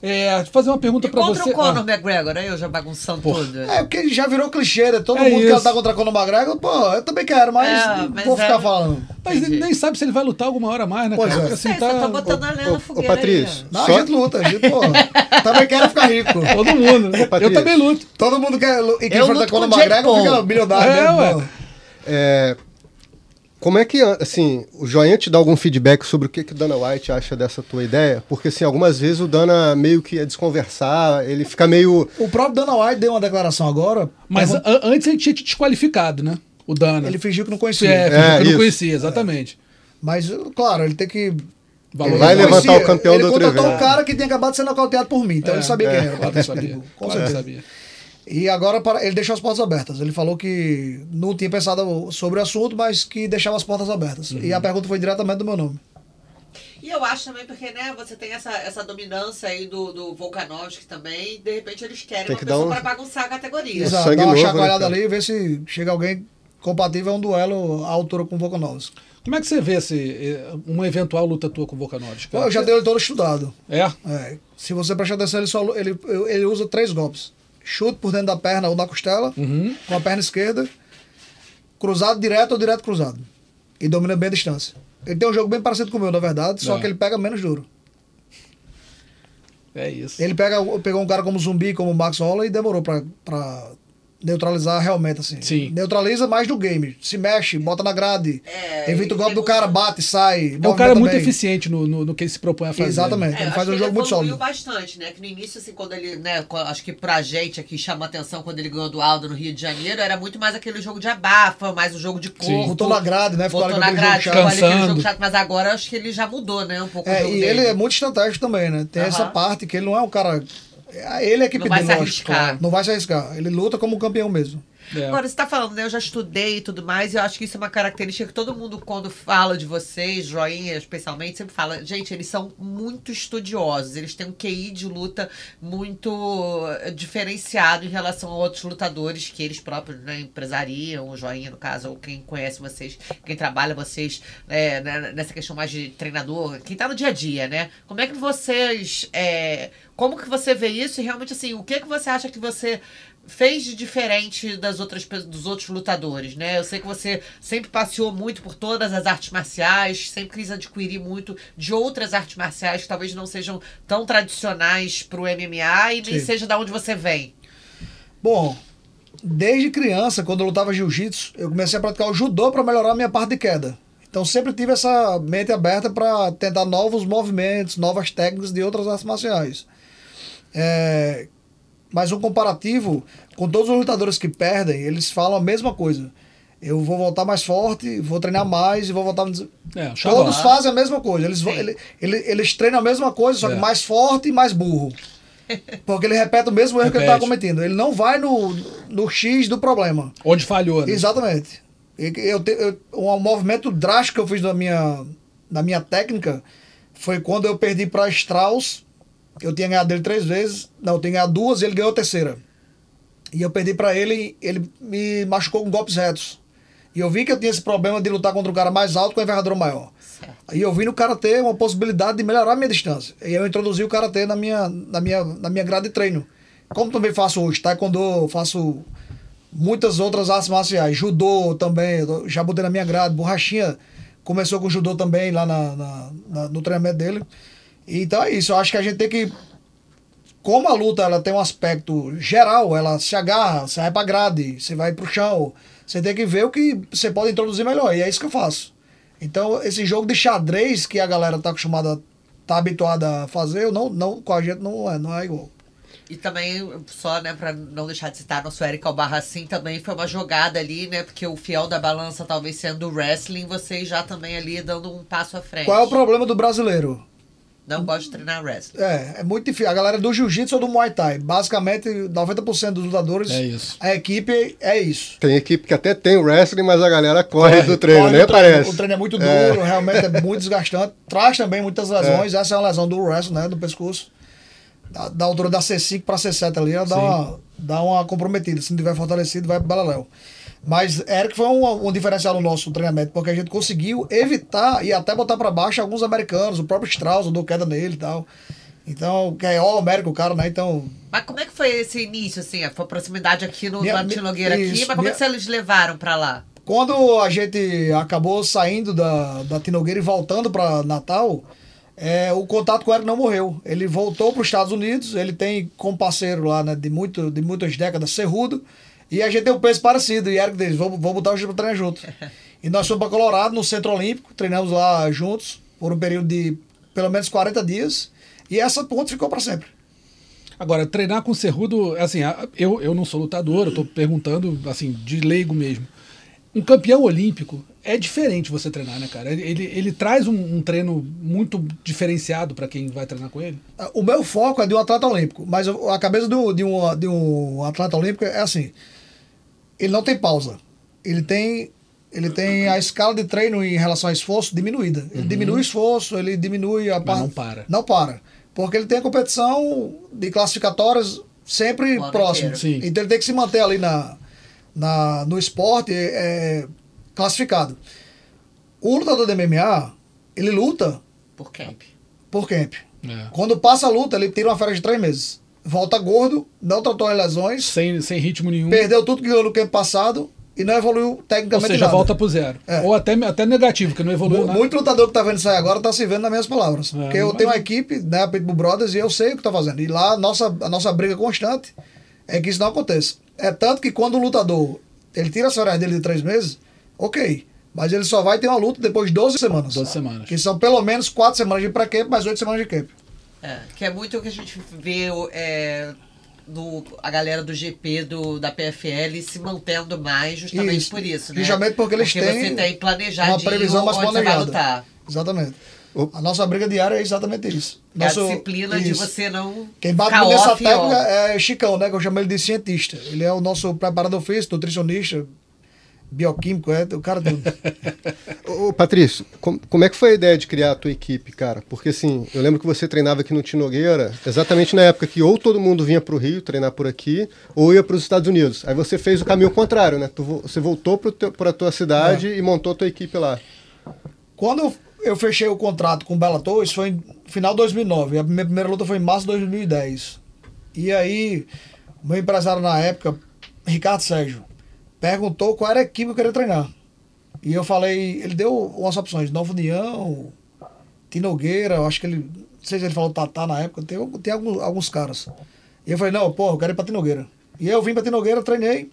Speaker 1: É, deixa eu fazer uma pergunta
Speaker 2: E
Speaker 1: pra
Speaker 2: contra
Speaker 1: você.
Speaker 2: o Conor
Speaker 1: Ah,
Speaker 2: McGregor, aí eu já bagunçando
Speaker 1: Porra.
Speaker 2: tudo.
Speaker 4: É, porque já virou clichê, né? Todo
Speaker 1: É
Speaker 4: mundo
Speaker 1: isso.
Speaker 4: quer lutar contra Conor McGregor. Pô, eu também quero, mas,
Speaker 2: É, mas
Speaker 4: vou
Speaker 2: é-
Speaker 4: ficar falando.
Speaker 1: mas ele
Speaker 2: Entendi.
Speaker 1: nem sabe se ele vai lutar alguma hora mais, né,
Speaker 4: Pois
Speaker 1: cara?
Speaker 4: é.
Speaker 1: Assim,
Speaker 2: Sei, só tô
Speaker 1: tá...
Speaker 2: botando a lenha
Speaker 3: Ô,
Speaker 2: na
Speaker 3: ô,
Speaker 2: fogueira
Speaker 3: Patrício.
Speaker 2: aí,
Speaker 4: Não,
Speaker 3: Só-
Speaker 4: a gente luta, a gente, pô, também quero ficar rico. [LAUGHS]
Speaker 1: Todo mundo, né? Eu
Speaker 3: Patrícia.
Speaker 1: também luto.
Speaker 4: Todo mundo quer. E quem
Speaker 2: Eu
Speaker 4: enfrenta
Speaker 2: luto
Speaker 4: Conor
Speaker 2: o
Speaker 4: McGregor fica
Speaker 2: Paul.
Speaker 4: bilionário,
Speaker 1: É,
Speaker 4: né?
Speaker 1: ué.
Speaker 4: pô?
Speaker 3: É, como é que, assim, o Joinha te dá algum feedback sobre o que, que o Dana White acha dessa tua ideia? Porque, assim, algumas vezes o Dana meio que ia desconversar, ele fica meio...
Speaker 4: O próprio Dana White deu uma declaração agora.
Speaker 1: Mas an- antes ele tinha te desqualificado, né? O Dana.
Speaker 4: ele fingiu que não
Speaker 1: É,
Speaker 4: conhecia.
Speaker 1: fingiu que
Speaker 3: É,
Speaker 1: eu não
Speaker 3: isso.
Speaker 1: conhecia, exatamente.
Speaker 4: Mas, claro, ele tem que.
Speaker 1: Valorizar.
Speaker 3: Vai
Speaker 4: ele
Speaker 3: levantar
Speaker 4: conhecia.
Speaker 3: o campeão
Speaker 4: ele
Speaker 3: do outro
Speaker 4: contratou um cara que tinha acabado de ser nocauteado por mim, então
Speaker 1: É,
Speaker 4: ele sabia
Speaker 3: é.
Speaker 4: quem era.
Speaker 1: Claro que sabia.
Speaker 4: Com
Speaker 1: que
Speaker 4: certeza.
Speaker 1: sabia.
Speaker 4: E agora para- ele deixou as portas abertas. Ele falou que não tinha pensado sobre o assunto, mas que deixava as portas abertas.
Speaker 1: Uhum.
Speaker 4: E a pergunta foi diretamente do meu nome.
Speaker 2: E eu acho também porque, né, você tem essa, essa dominância aí do, do Volkanovski também, e de repente eles querem
Speaker 3: Tem
Speaker 2: uma
Speaker 3: que
Speaker 2: pessoa
Speaker 3: um-
Speaker 2: pra bagunçar a categoria.
Speaker 4: Exato, dá uma
Speaker 3: novo, né,
Speaker 4: chacoalhada
Speaker 3: cara?
Speaker 4: ali e ver se chega alguém compatível a um duelo à altura com o Volkanovski.
Speaker 1: Como é que você vê esse, eh, uma eventual luta tua com o Volkanovski?
Speaker 4: Eu já dei ele todo estudado.
Speaker 1: É?
Speaker 4: É, se você prestar atenção, ele, só, ele, ele usa três golpes. Chute por dentro da perna ou da costela,
Speaker 1: Uhum.
Speaker 4: com a perna esquerda, cruzado direto ou direto cruzado. E domina bem a distância. Ele tem um jogo bem parecido com o meu, na verdade, só
Speaker 1: É.
Speaker 4: que ele pega menos duro.
Speaker 1: É isso.
Speaker 4: Ele pega, pegou um cara como Zumbi, como o Max Holloway, e demorou pra, pra neutralizar realmente, assim.
Speaker 1: Sim.
Speaker 4: Neutraliza mais do game. Se mexe, bota na grade,
Speaker 2: É,
Speaker 4: evita o golpe do
Speaker 2: tem
Speaker 4: cara, bate, sai.
Speaker 1: É um cara muito
Speaker 4: bem.
Speaker 1: eficiente no, no, no que ele se propõe a fazer.
Speaker 4: Exatamente.
Speaker 2: É,
Speaker 4: ele faz um jogo muito sólido.
Speaker 2: bastante, né? Que no início, assim, quando ele, né, acho que pra gente aqui chama atenção quando ele ganhou do Aldo no Rio de Janeiro, era muito mais aquele jogo de abafa, mais o jogo de corpo.
Speaker 4: Botou na grade, né? Ficou
Speaker 2: Botou
Speaker 4: ali
Speaker 2: na grade,
Speaker 4: jogo
Speaker 2: ficou
Speaker 4: chato.
Speaker 2: ali aquele jogo chato, mas agora acho que ele já mudou, né? Um pouco o
Speaker 4: É,
Speaker 2: jogo
Speaker 4: e
Speaker 2: dele.
Speaker 4: ele é muito estratégico também, né? Tem
Speaker 2: Aham.
Speaker 4: essa parte que ele não é um cara. É Ele é a equipe
Speaker 2: Não vai
Speaker 4: dele,
Speaker 2: se arriscar.
Speaker 4: Não vai se arriscar. Ele luta como campeão mesmo.
Speaker 1: É.
Speaker 2: Agora, você tá falando, né? Eu já estudei e tudo mais, e eu acho que isso é uma característica que todo mundo, quando fala de vocês, joinha especialmente, sempre fala, gente, eles são muito estudiosos, eles têm um QI de luta muito diferenciado em relação a outros lutadores que eles próprios né, empresariam, o joinha, no caso, ou quem conhece vocês, quem trabalha vocês é, né, nessa questão mais de treinador, quem tá no dia a dia, né? Como é que vocês. é, como que você vê isso e realmente assim, o que que você acha que você fez de diferente das outras dos outros lutadores, né? Eu sei que você sempre passeou muito por todas as artes marciais, sempre quis adquirir muito de outras artes marciais que talvez não sejam tão tradicionais pro MMA e nem
Speaker 4: Sim.
Speaker 2: seja da onde você vem.
Speaker 4: Bom, desde criança, quando eu lutava jiu-jitsu, eu comecei a praticar o judô para melhorar a minha parte de queda. Então sempre tive essa mente aberta para tentar novos movimentos, novas técnicas de outras artes marciais. É, mas um comparativo com todos os lutadores que perdem, eles falam a mesma coisa. Eu vou voltar mais forte, vou treinar mais e vou voltar.
Speaker 1: É.
Speaker 4: Todos fazem a mesma coisa. Eles, vão- ele- ele- eles treinam a mesma coisa, só que
Speaker 1: É.
Speaker 4: mais forte e mais burro. [LAUGHS] Porque ele repete o mesmo erro que ele está
Speaker 1: Repete.
Speaker 4: cometendo. Ele não vai no, no X do problema.
Speaker 1: Onde falhou, né?
Speaker 4: Exatamente. Eu, eu- um movimento drástico que eu fiz na minha, na minha técnica foi quando eu perdi para Strauss. Eu tinha ganhado dele três vezes. Não, eu tinha ganhado duas e ele ganhou a terceira. E eu perdi para ele, ele me machucou com golpes retos. E eu vi que eu tinha esse problema de lutar contra um cara mais alto com envergadura maior. E eu vi no karatê uma possibilidade de melhorar a minha distância. E eu introduzi o karatê na minha, na minha, na minha grade de treino. Como também faço hoje, taekwondo, faço muitas outras artes marciais. Judô também, já botei na minha grade. Borrachinha começou com judô também lá na, na- na- no treinamento dele. Então é isso, eu acho que a gente tem que como a luta ela tem um aspecto geral, ela se agarra, você vai pra grade, você vai pro chão, você tem que ver o que você pode introduzir melhor, e é isso que eu faço. Então, esse jogo de xadrez que a galera tá acostumada, tá habituada a fazer, eu não, não, com a gente não é, não é igual.
Speaker 2: E também, só, né, pra não deixar de citar nosso Eric Albarracin, também foi uma jogada ali, né? Porque o fiel da balança talvez sendo o wrestling, vocês já também ali dando um passo à frente.
Speaker 4: Qual é o problema do brasileiro?
Speaker 2: Não gosto de treinar wrestling.
Speaker 4: É, é muito difícil. A galera do jiu-jitsu ou do muay thai, basicamente 90% dos lutadores,
Speaker 1: É isso.
Speaker 4: a equipe é isso.
Speaker 3: Tem equipe que até tem o wrestling, mas a galera corre,
Speaker 1: Corre,
Speaker 3: do treino,
Speaker 4: Corre
Speaker 3: né?
Speaker 4: no treino.
Speaker 3: Parece.
Speaker 4: O treino é muito duro, realmente é muito desgastante. Traz também muitas lesões. Essa é uma lesão do wrestling, né? Do pescoço. Da, da altura da C5 para C7 ali, ela dá uma, dá uma comprometida. Se não tiver fortalecido, vai pro Balaléu. Mas Eric foi um, um diferencial no nosso treinamento, porque a gente conseguiu evitar e até botar para baixo alguns americanos, o próprio Strauss, deu queda nele e tal. Então, que é ó, América o cara, né? Então,
Speaker 2: Mas como é que foi esse início, assim? Foi a proximidade aqui no
Speaker 4: Minha-
Speaker 2: Martin Nogueira aqui,
Speaker 4: isso,
Speaker 2: mas como é que
Speaker 4: minha-
Speaker 2: vocês levaram pra lá?
Speaker 4: Quando a gente acabou saindo da, da Tinogueira e voltando para Natal, é, o contato com o Eric não morreu. Ele voltou para os Estados Unidos, ele tem como parceiro lá né, de, muito, de muitas décadas, Cerrudo, e a gente tem um peso parecido. E Eric diz: vamos, vamos botar o time para treinar junto. E nós fomos para Colorado, no Centro Olímpico, treinamos lá juntos por um período de pelo menos 40 dias, e essa ponte ficou para sempre.
Speaker 1: Agora, treinar com Cerrudo, assim, a- eu, eu não sou lutador, eu tô perguntando, assim, de leigo mesmo. Um campeão olímpico é diferente você treinar, né, cara? Ele, ele, traz um, um treino muito diferenciado para quem vai treinar com ele.
Speaker 4: O meu foco é de um atleta olímpico, mas a cabeça do- de, um, de um atleta olímpico é assim: ele não tem pausa. Ele tem, ele tem a escala de treino em relação ao esforço diminuída. Ele diminui o esforço, ele diminui a par-
Speaker 1: não para.
Speaker 4: Não para. Porque ele tem a competição de classificatórias sempre próximo. Então ele tem que se manter ali na, na, no esporte é, classificado. O lutador de MMA, ele luta
Speaker 2: Por camp.
Speaker 4: por camp.
Speaker 1: É.
Speaker 4: Quando passa a luta, ele tira uma férias de três meses. Volta gordo, não tratou as lesões,
Speaker 1: Sem, sem ritmo nenhum.
Speaker 4: perdeu tudo que ganhou no campo passado e não evoluiu
Speaker 1: Ou
Speaker 4: tecnicamente
Speaker 1: seja,
Speaker 4: nada.
Speaker 1: volta pro zero.
Speaker 4: É.
Speaker 1: Ou até, até negativo, que não evoluiu
Speaker 4: Mu-
Speaker 1: nada.
Speaker 4: Muito lutador que tá vendo isso aí agora tá se vendo nas minhas palavras.
Speaker 1: É,
Speaker 4: porque eu
Speaker 1: imagino.
Speaker 4: tenho uma equipe, né, a Pitbull Brothers, e eu sei o que tá fazendo. E lá a nossa, a nossa briga constante é que isso não aconteça. É tanto que quando o lutador ele tira as férias dele de três meses, ok. Mas ele só vai ter uma luta depois de 12 semanas.
Speaker 1: 12 semanas.
Speaker 4: Que são pelo menos quatro semanas de pré-camp, mais oito semanas de camp.
Speaker 2: É, que é muito o que a gente vê o- é, do, a galera do GP do, da PFL se mantendo mais justamente
Speaker 4: Isso.
Speaker 2: por isso, né?
Speaker 4: Justamente porque eles têm
Speaker 2: você tem planejado
Speaker 4: uma previsão mais
Speaker 2: onde você vai
Speaker 4: planejada.
Speaker 2: lutar.
Speaker 4: Exatamente. A nossa briga diária é exatamente isso.
Speaker 2: É a
Speaker 4: Nosso-
Speaker 2: disciplina de
Speaker 4: isso.
Speaker 2: você não
Speaker 4: Quem bate nessa
Speaker 2: ó.
Speaker 4: técnica é Chicão, né? Que eu chamo ele de cientista. Ele é o nosso preparador físico, nutricionista, bioquímico, é o cara tudo. [LAUGHS]
Speaker 3: Ô, Patrício, com- como é que foi a ideia de criar a tua equipe, cara? Porque assim, eu lembro que você treinava aqui no Tinogueira, exatamente na época que ou todo mundo vinha pro Rio treinar por aqui, ou ia para os Estados Unidos. Aí você fez o caminho contrário, né? Tu vo- você voltou para a tua cidade
Speaker 4: É.
Speaker 3: e montou a tua equipe lá.
Speaker 4: Quando eu fechei o contrato com o Bellator, isso foi em final de 2009. A minha primeira luta foi em março de 2010. E aí, o meu empresário na época, Ricardo Sérgio, perguntou qual era a equipe que eu queria treinar. E eu falei, ele deu umas opções, Nova União, Tinogueira, eu acho que ele, não sei se ele falou Tatá na época, tem, tem alguns, alguns caras. E eu falei, não, pô, eu quero ir pra Tinogueira. E eu vim pra Tinogueira, treinei.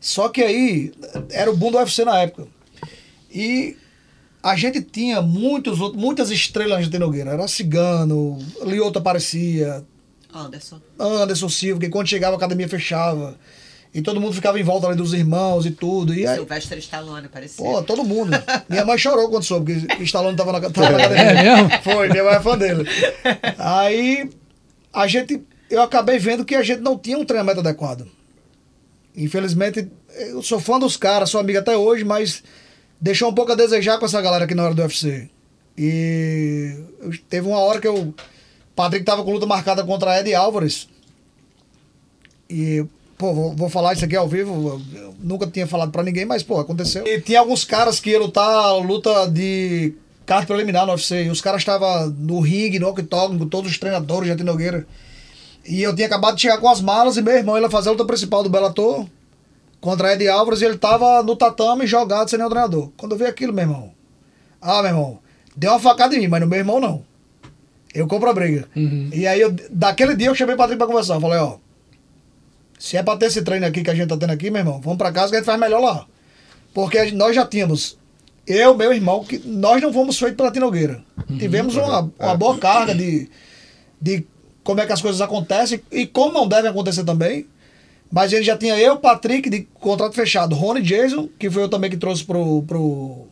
Speaker 4: Só que aí, era o boom do UFC na época. E a gente tinha muitos, muitas estrelas de Nogueira. Era Cigano, Lioto aparecia,
Speaker 2: Anderson.
Speaker 4: Anderson Silva, que quando chegava a academia fechava. E todo mundo ficava em volta ali dos irmãos e tudo. E aí,
Speaker 2: Silvestre Stallone, parecia.
Speaker 4: pô, todo mundo. Minha mãe chorou quando soube que que Stallone tava na, tava na academia.
Speaker 1: É mesmo?
Speaker 4: Foi, minha mãe é fã dele. Aí a gente. Eu acabei vendo que a gente não tinha um treinamento adequado. Infelizmente, eu sou fã dos caras, sou amigo até hoje, mas deixou um pouco a desejar com essa galera aqui na hora do UFC. E eu- teve uma hora que eu. Patrick tava com luta marcada contra Ed Álvares. E, pô, vou, vou falar isso aqui ao vivo. Eu, nunca tinha falado pra ninguém, mas, pô, aconteceu. E tinha alguns caras que iam lutar luta de carta preliminar no UFC. E os caras estavam no ringue, no octógono, com todos os treinadores, já Nogueira. E eu tinha acabado de chegar com as malas e meu irmão ia fazer a luta principal do Bellator contra Ed Álvares e ele tava no tatame jogado sem nenhum treinador. Quando eu vi aquilo, meu irmão. Ah, meu irmão, deu uma facada em mim, mas no meu irmão não. Eu compro a briga. E aí, eu, daquele dia, eu chamei o Patrick pra conversar. Eu falei, ó, se é pra ter esse treino aqui que a gente tá tendo aqui, meu irmão, vamos pra casa que a gente faz melhor lá. Porque nós já tínhamos, eu, meu irmão, que nós não fomos feitos pela Tinogueira. Tivemos uma, uma boa carga de, de como é que as coisas acontecem e como não devem acontecer também. Mas ele já tinha eu, Patrick, de contrato fechado. Rony Jason, que foi eu também que trouxe pro, pro,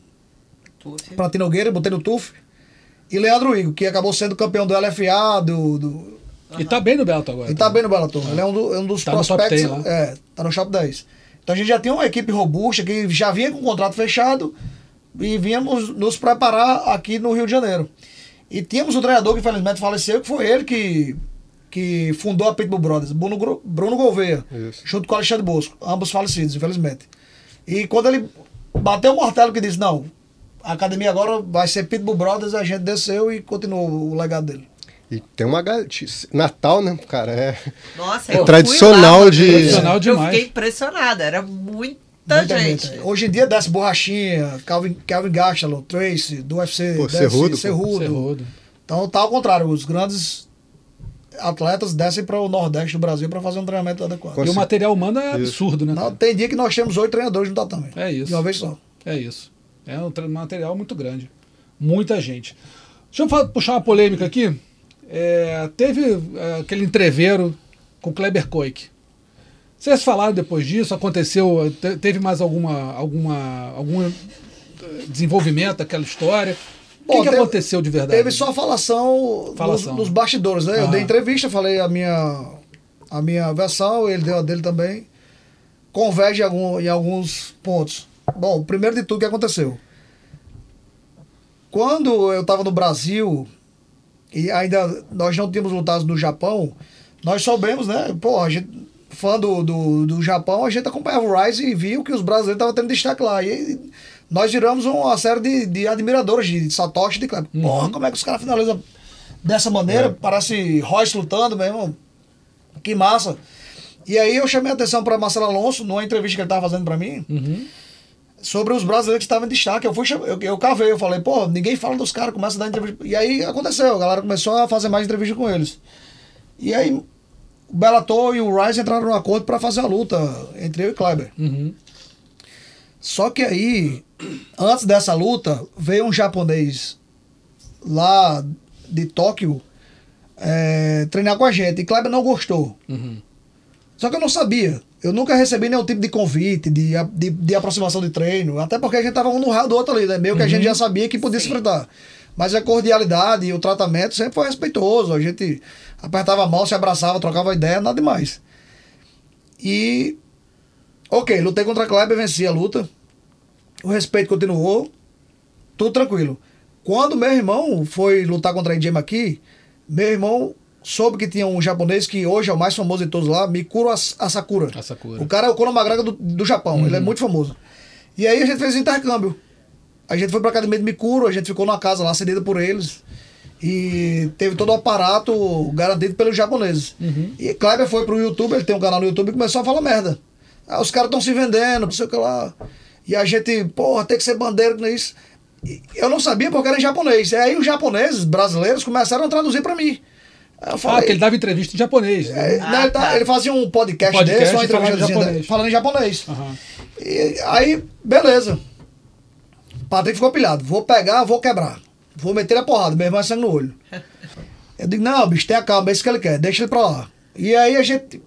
Speaker 4: pra Tinogueira, botei no TUF. E Leandro Igor, que acabou sendo campeão do LFA, do, do,
Speaker 1: E tá bem no Beto agora.
Speaker 4: ele tá bem no Bellator. Ele é um, do- é um dos
Speaker 1: Tá no top
Speaker 4: prospectos.
Speaker 1: 10 lá.
Speaker 4: é, tá no top 10. Então a gente já tinha uma equipe robusta que já vinha com o contrato fechado e vínhamos nos preparar aqui no Rio de Janeiro. E tínhamos um treinador que infelizmente faleceu, que foi ele que, que fundou a Pitbull Brothers, Bruno, Bruno Gouveia,
Speaker 3: Isso.
Speaker 4: junto com o Alexandre Bosco, ambos falecidos, infelizmente. E quando ele bateu o martelo que disse, não, a academia agora vai ser Pitbull Brothers, a gente desceu e continuou o legado dele.
Speaker 3: E tem uma galera. Natal, né, cara? É.
Speaker 2: Nossa,
Speaker 3: É
Speaker 2: eu
Speaker 3: tradicional
Speaker 2: lá,
Speaker 3: de-
Speaker 2: eu-
Speaker 1: Tradicional
Speaker 2: Eu
Speaker 1: demais.
Speaker 2: fiquei impressionada, era muita,
Speaker 4: Muita
Speaker 2: gente.
Speaker 4: gente. Hoje em dia desce Borrachinha, Calvin, Calvin Gastalo, Tracy, do UFC,
Speaker 3: Pô,
Speaker 4: desce
Speaker 3: Cerrudo, pô.
Speaker 4: Cerrudo.
Speaker 1: Cerrudo.
Speaker 4: Então tá ao contrário, os grandes atletas descem para o Nordeste do Brasil para fazer um treinamento adequado.
Speaker 1: E o material humano é absurdo, né?
Speaker 4: Não, tem dia que nós temos oito treinadores no tatame.
Speaker 1: É isso.
Speaker 4: De uma vez só.
Speaker 1: É isso. É um material muito grande. Muita gente. Deixa eu puxar uma polêmica aqui. É, teve é, aquele entreveiro com o Kleber Koik. Vocês falaram depois disso? Aconteceu? te- Teve mais alguma, alguma, algum eh, desenvolvimento daquela história? O que, que
Speaker 4: teve-
Speaker 1: aconteceu de verdade?
Speaker 4: Teve só falação,
Speaker 1: Falação.
Speaker 4: Nos, nos bastidores, né? Eu
Speaker 1: Ah.
Speaker 4: dei entrevista, falei a minha, a minha versão, ele deu a dele também. Converge em, algum, em alguns pontos. Bom, primeiro de tudo, o que aconteceu? Quando eu estava no Brasil, e ainda nós não tínhamos lutado no Japão, nós soubemos, né? Pô, a gente, fã do, do, do Japão, a gente acompanhava o Rise e viu que os brasileiros estavam tendo destaque lá. E nós viramos uma série de, de admiradores de Satoshi e de Kleber. Porra, como é que os caras finalizam dessa maneira? Parece Royce lutando mesmo. Que massa. E aí eu chamei a atenção para Marcelo Alonso, numa entrevista que ele estava fazendo para mim, sobre os brasileiros que estavam em destaque. Eu fui eu, eu cavei, eu falei, pô, ninguém fala dos caras, começa a dar entrevista. E aí aconteceu, a galera começou a fazer mais entrevista com eles. E aí o Bellator e o Rise entraram no acordo para fazer a luta entre eu e Kleber.
Speaker 1: Uhum.
Speaker 4: Só que aí, antes dessa luta, veio um japonês lá de Tóquio é, treinar com a gente. E Kleber não gostou. Só que eu não sabia. Eu nunca recebi nenhum tipo de convite, de, de, de aproximação de treino. Até porque a gente tava um no raio do outro ali, né? Meio que a gente já sabia que podia se enfrentar. Mas a cordialidade e o tratamento sempre foi respeitoso. A gente apertava a mão, se abraçava, trocava ideia, nada demais. E. Ok, lutei contra a Kleber, venci a luta. O respeito continuou. Tudo tranquilo. Quando meu irmão foi lutar contra a AJ aqui, meu irmão soube que tinha um japonês que hoje é o mais famoso de todos lá, Mikuro As- Asakura.
Speaker 1: Asakura.
Speaker 4: O cara é o Conor McGregor do, do Japão, ele é muito famoso. E aí a gente fez intercâmbio. A gente foi pra academia de Mikuro, a gente ficou numa casa lá, cedida por eles. E teve todo o aparato garantido pelos japoneses. E Kleber foi pro YouTube, ele tem um canal no YouTube e começou a falar merda. Ah, os caras estão se vendendo, não sei o que lá. E a gente, porra, tem que ser bandeira com isso. E eu não sabia porque era em japonês. E aí os japoneses brasileiros começaram a traduzir pra mim. Eu
Speaker 1: Ah,
Speaker 4: falei,
Speaker 1: que ele dava entrevista em japonês. né?
Speaker 4: é, ele, tá- ele fazia um podcast,
Speaker 1: Podcast
Speaker 4: desse, uma
Speaker 1: falando
Speaker 4: entrevista
Speaker 1: em japonês.
Speaker 4: falando em japonês.
Speaker 1: Aham.
Speaker 4: E aí, beleza. Patrick ficou pilhado. Vou pegar, vou quebrar. Vou meter a porrada, meu irmão é sangue no olho. Eu digo, não, bicho, tenha calma, é isso que ele quer, deixa ele pra lá. E aí a gente.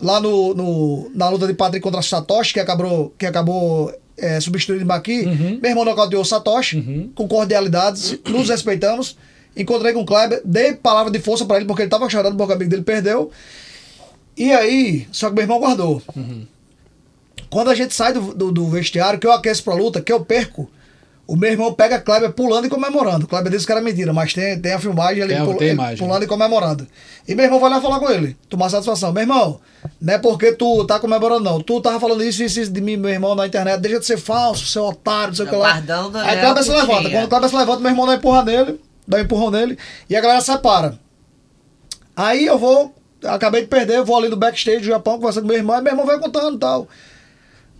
Speaker 4: Lá no, no- na luta de Patrick contra Satoshi, que acabou, que acabou é, substituindo Maqui, meu irmão nocauteou o Satoshi, com cordialidade, nos respeitamos. Encontrei com o Kleber, dei palavra de força pra ele, porque ele tava chorando porque o amigo dele perdeu. E aí, só que meu irmão guardou. Quando a gente sai do, do, do vestiário, que eu aqueço pra luta, que eu perco, o meu irmão pega a Kleber pulando e comemorando. O Kleber disse que era mentira, mas tem, tem a filmagem ali pul- pulando e comemorando. E meu irmão vai lá falar com ele, tomar satisfação. Meu irmão, não é porque tu tá comemorando, não. Tu tava falando isso e isso, isso de mim, meu irmão, na internet. Deixa de ser falso, seu otário, não sei o que lá.
Speaker 2: Guardando,
Speaker 4: Aí
Speaker 2: né,
Speaker 4: o Kleber se levanta. Quando o Kleber se levanta, meu irmão dá empurrão nele, dá um empurrão nele, e a galera separa. Aí eu vou, acabei de perder, vou ali no backstage do Japão, conversando com meu irmão, e meu irmão vai contando e tal.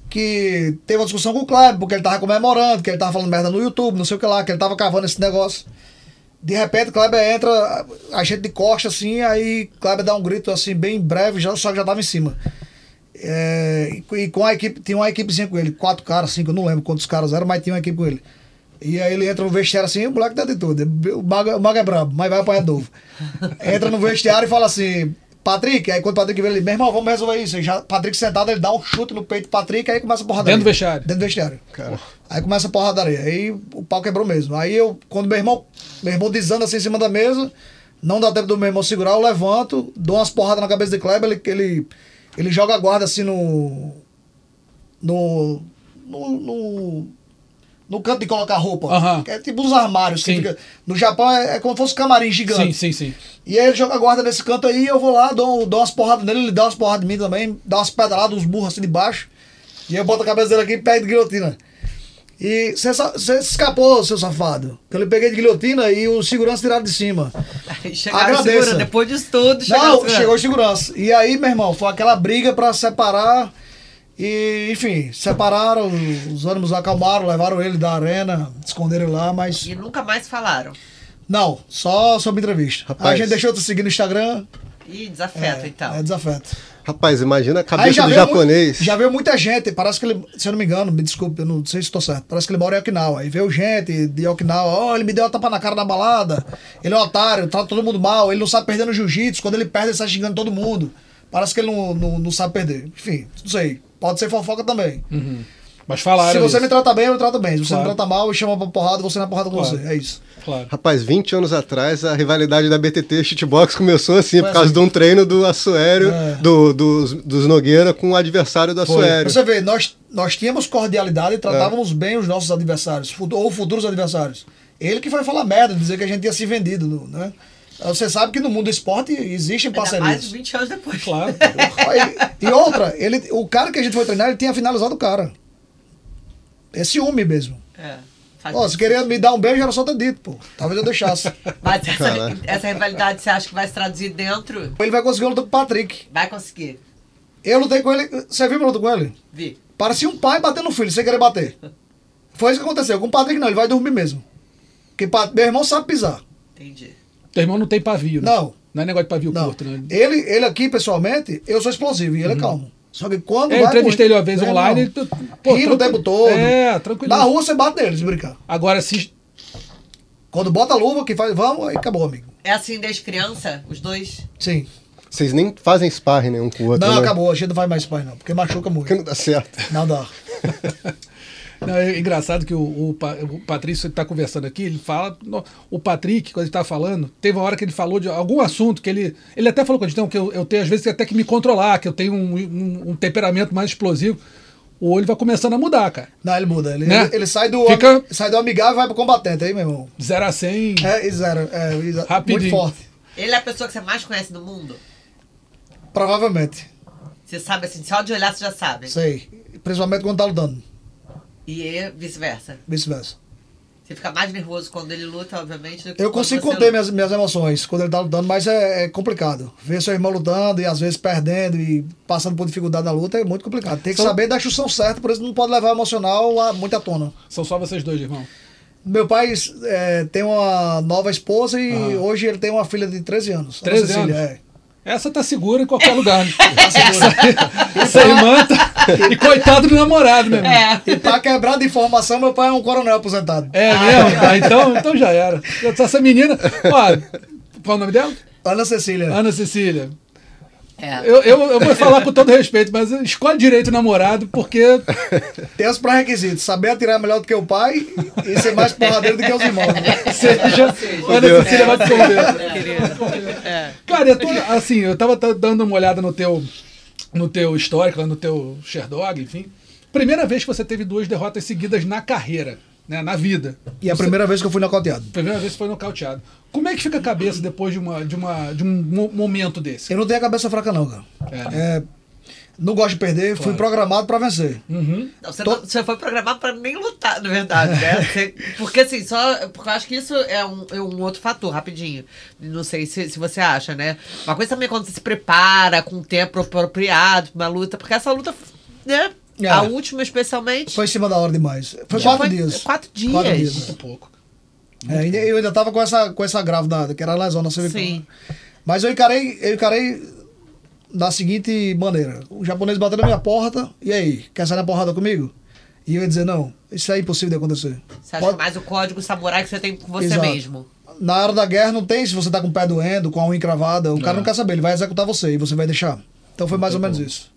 Speaker 4: Que teve uma discussão com o Kleber, porque ele tava comemorando, que ele tava falando merda no YouTube, não sei o que lá, que ele tava cavando esse negócio. De repente, o Kleber entra, a gente de costa assim, aí Kleber dá um grito assim, bem breve, já, só que já tava em cima. É, e, e com a equipe, tinha uma equipezinha com ele, quatro caras, cinco, eu não lembro quantos caras eram, mas tinha uma equipe com ele. E aí ele entra no vestiário assim, o moleque tá de tudo. O mago, o mago é brabo, mas vai apanhar de novo. [LAUGHS] Entra no vestiário e fala assim, Patrick, aí quando o Patrick vê ele, meu irmão, vamos resolver isso. Aí já, Patrick sentado, ele dá um chute no peito do Patrick, aí começa a porradaria.
Speaker 1: Dentro do vestiário.
Speaker 4: Dentro do vestiário. Aí começa a porradaria. Aí o pau quebrou mesmo. Aí eu, quando meu irmão, meu irmão desanda assim em cima da mesa, não dá tempo do meu irmão segurar, eu levanto, dou umas porradas na cabeça de Kleber, ele, ele, ele joga a guarda assim no. No. No. no no canto de colocar roupa. Que é tipo uns armários. fica- no Japão é, é como se fosse um camarim gigante.
Speaker 1: Sim, sim, sim.
Speaker 4: E aí ele joga a guarda nesse canto aí, eu vou lá, dou, dou umas porradas nele, ele dá umas porradas em mim também, dá umas pedaladas, uns burros assim de baixo. E eu boto a cabeça dele aqui e pego de guilhotina. E você escapou, seu safado. Que eu lhe peguei de guilhotina e os seguranças tiraram de cima. [LAUGHS] Agradeça.
Speaker 2: segura, depois disso tudo,
Speaker 4: Não, chegou segurança. E aí, meu irmão, foi aquela briga pra separar. E, enfim, separaram, os ânimos acalmaram, levaram ele da arena, esconderam ele lá, mas.
Speaker 2: E nunca mais falaram.
Speaker 4: Não, só sobre entrevista.
Speaker 3: Rapaz.
Speaker 4: a gente deixou de seguir no Instagram.
Speaker 2: Ih, desafeto, então.
Speaker 4: É desafeto.
Speaker 3: Rapaz, imagina a cabeça do
Speaker 4: veio
Speaker 3: japonês.
Speaker 4: mu- já veio muita gente, parece que ele, se eu não me engano, me desculpe, eu não sei se estou certo, parece que ele mora em Okinawa. Aí veio gente de Okinawa, ó, ele me deu uma tapa na cara na balada, ele é um otário, trata todo mundo mal, ele não sabe perder no jiu-jitsu, quando ele perde ele sai xingando todo mundo. Parece que ele não, não, não sabe perder. Enfim, não sei, pode ser fofoca também.
Speaker 1: Mas falaram
Speaker 4: se você
Speaker 1: isso.
Speaker 4: me trata bem, eu trato bem. Se você
Speaker 1: Claro.
Speaker 4: me trata mal, eu chamo pra porrada, você na porrada com
Speaker 1: Claro.
Speaker 4: você. É isso.
Speaker 1: Claro.
Speaker 3: Rapaz, 20 anos atrás, a rivalidade da BTT Shitbox começou assim,
Speaker 4: Foi
Speaker 3: por causa
Speaker 4: assim.
Speaker 3: de um treino do Assuério,
Speaker 4: É.
Speaker 3: do, dos, dos Nogueira com o adversário do Assuério.
Speaker 4: Você vê, nós, nós tínhamos cordialidade e tratávamos bem os nossos adversários, ou futuros adversários. Ele que foi falar merda, dizer que a gente tinha se vendido, né? Você sabe que no mundo do esporte existem
Speaker 2: Ainda mais
Speaker 4: parcerias.
Speaker 2: 20 anos depois.
Speaker 1: Claro. [LAUGHS]
Speaker 4: E, e outra, ele, o cara que a gente foi treinar, ele tinha finalizado o cara. É ciúme mesmo.
Speaker 2: É,
Speaker 4: se queria me dar um beijo, era só ter dito, pô. Talvez eu deixasse. [LAUGHS]
Speaker 2: Mas essa, essa rivalidade você acha que vai se traduzir dentro?
Speaker 4: Ele vai conseguir lutar com o Patrick.
Speaker 2: Vai conseguir.
Speaker 4: Eu lutei com ele. Você viu meu luta com ele?
Speaker 2: Vi.
Speaker 4: Parecia um pai batendo no filho, sem querer bater. Foi isso que aconteceu. Com o Patrick não, ele vai dormir mesmo. Porque meu irmão sabe pisar.
Speaker 2: Entendi.
Speaker 1: Teu irmão não tem pavio, né?
Speaker 4: Não.
Speaker 1: Não é negócio de pavio
Speaker 4: Não.
Speaker 1: curto, né?
Speaker 4: Ele, ele aqui, pessoalmente, eu sou explosivo e ele é calmo. Só que quando.
Speaker 1: Eu entrevistei ele uma vez
Speaker 4: meu
Speaker 1: online. Ele, pô,
Speaker 4: ri no
Speaker 1: tranquilo.
Speaker 4: tempo todo.
Speaker 1: É, tranquilo.
Speaker 4: Na rua você bate nele, se brincar.
Speaker 1: Agora, se.
Speaker 4: Quando bota a luva, que faz, vamos, aí acabou, amigo.
Speaker 2: É assim desde criança, os dois?
Speaker 4: Sim.
Speaker 3: Vocês nem fazem sparring nenhum com o outro,
Speaker 4: Não,
Speaker 3: né?
Speaker 4: acabou, a gente não vai mais pai, não, porque machuca muito.
Speaker 3: Porque não dá certo.
Speaker 4: Não dá. [LAUGHS]
Speaker 1: Não, é engraçado que o, o, o Patrício está conversando aqui, ele fala. no- O Patrick, quando ele está falando, teve uma hora que ele falou de algum assunto que ele. Ele até falou com a gente, não, que eu, eu tenho, às vezes, até que me controlar, que eu tenho um, um- um temperamento mais explosivo. O olho vai começando a mudar, cara.
Speaker 4: Não, ele muda. Ele,
Speaker 1: Né?
Speaker 4: ele, ele sai, do,
Speaker 1: Fica-
Speaker 4: sai do amigável e vai pro combatente aí, meu irmão.
Speaker 1: 0 a 100.
Speaker 4: É, e zero. É, exa-
Speaker 1: Rapidinho.
Speaker 4: muito forte.
Speaker 2: Ele é a pessoa que você mais conhece do mundo?
Speaker 4: Provavelmente.
Speaker 2: Você sabe assim, só de olhar você já sabe.
Speaker 4: Sei. Principalmente quando tá lutando.
Speaker 2: E é vice-versa.
Speaker 4: Vice-versa.
Speaker 2: Você fica mais nervoso quando ele luta, obviamente, do que
Speaker 4: Eu
Speaker 2: quando
Speaker 4: consigo
Speaker 2: você
Speaker 4: conter
Speaker 2: luta.
Speaker 4: minhas, minhas emoções quando ele tá lutando, mas é, é complicado. Ver seu irmão lutando e às vezes perdendo e passando por dificuldade na luta é muito complicado. Tem que
Speaker 1: São-
Speaker 4: saber da instrução certa, por isso não pode levar o emocional a, muito à tona.
Speaker 1: São só vocês dois, irmão.
Speaker 4: Meu pai é, tem uma nova esposa e
Speaker 1: Ah.
Speaker 4: hoje ele tem uma filha de 13 anos. Ana
Speaker 1: 13
Speaker 4: Cecília,
Speaker 1: anos?
Speaker 4: É.
Speaker 1: Essa tá segura em qualquer lugar. Né? [LAUGHS] Essa irmã tá... E coitado do namorado, meu irmão.
Speaker 2: É.
Speaker 4: E pra quebrar de informação, meu pai é um coronel aposentado.
Speaker 1: É mesmo? Ah, então, então já era. Essa menina. Ó, qual o nome dela?
Speaker 4: Ana Cecília.
Speaker 1: Ana Cecília.
Speaker 2: É.
Speaker 1: Eu, eu, eu vou falar com todo respeito, mas escolhe direito o namorado, porque. [LAUGHS]
Speaker 4: Tem os pré-requisitos: saber atirar melhor do que o pai e ser mais porradeiro do que os irmãos. [LAUGHS]
Speaker 1: Seja. Ana Cecília vai te.
Speaker 2: É.
Speaker 1: Cara, eu tô, [LAUGHS] assim, eu tava dando uma olhada no teu, no teu histórico, no teu Sherdog, enfim. Primeira vez que você teve duas derrotas seguidas na carreira, né? Na vida.
Speaker 4: E a
Speaker 1: Você-
Speaker 4: primeira vez que eu fui nocauteado.
Speaker 1: Primeira vez que foi nocauteado. Como é que fica a cabeça depois de, uma, de, uma, de um mo- momento desse?
Speaker 4: Eu não tenho a cabeça fraca, não, cara.
Speaker 1: É.
Speaker 4: É, não gosto de perder, fui
Speaker 1: Claro.
Speaker 4: programado pra vencer.
Speaker 1: Uhum.
Speaker 2: Não, você,
Speaker 4: Tô-
Speaker 2: não- você foi programado pra nem lutar, na verdade, né? [LAUGHS] Você- porque assim, só. Porque eu acho que isso é um, é um outro fator, rapidinho. Não sei se, se você acha, né? Uma coisa também é quando você se prepara com um tempo apropriado pra uma luta, porque essa luta, né?
Speaker 4: É.
Speaker 2: A última, especialmente.
Speaker 4: Foi em cima da hora demais. Foi
Speaker 2: Já
Speaker 4: quatro
Speaker 2: foi
Speaker 4: dias.
Speaker 2: quatro dias.
Speaker 4: Quatro dias.
Speaker 1: Muito pouco.
Speaker 4: É, ainda- eu ainda tava com essa, com essa grávida, que era a lesão na cervical.
Speaker 2: Sim.
Speaker 4: Mas eu encarei, eu encarei da seguinte maneira. O japonês bateu na minha porta, e aí, quer sair na porrada comigo? E eu ia dizer, não, isso é impossível de acontecer.
Speaker 2: Você acha
Speaker 4: Pode-
Speaker 2: mais o código samurai que você tem com você
Speaker 4: Exato.
Speaker 2: mesmo.
Speaker 4: Na hora da guerra não tem se você tá com o pé doendo, com a unha encravada, o cara não quer saber, ele vai executar você e você vai deixar. Então foi mais ou menos isso.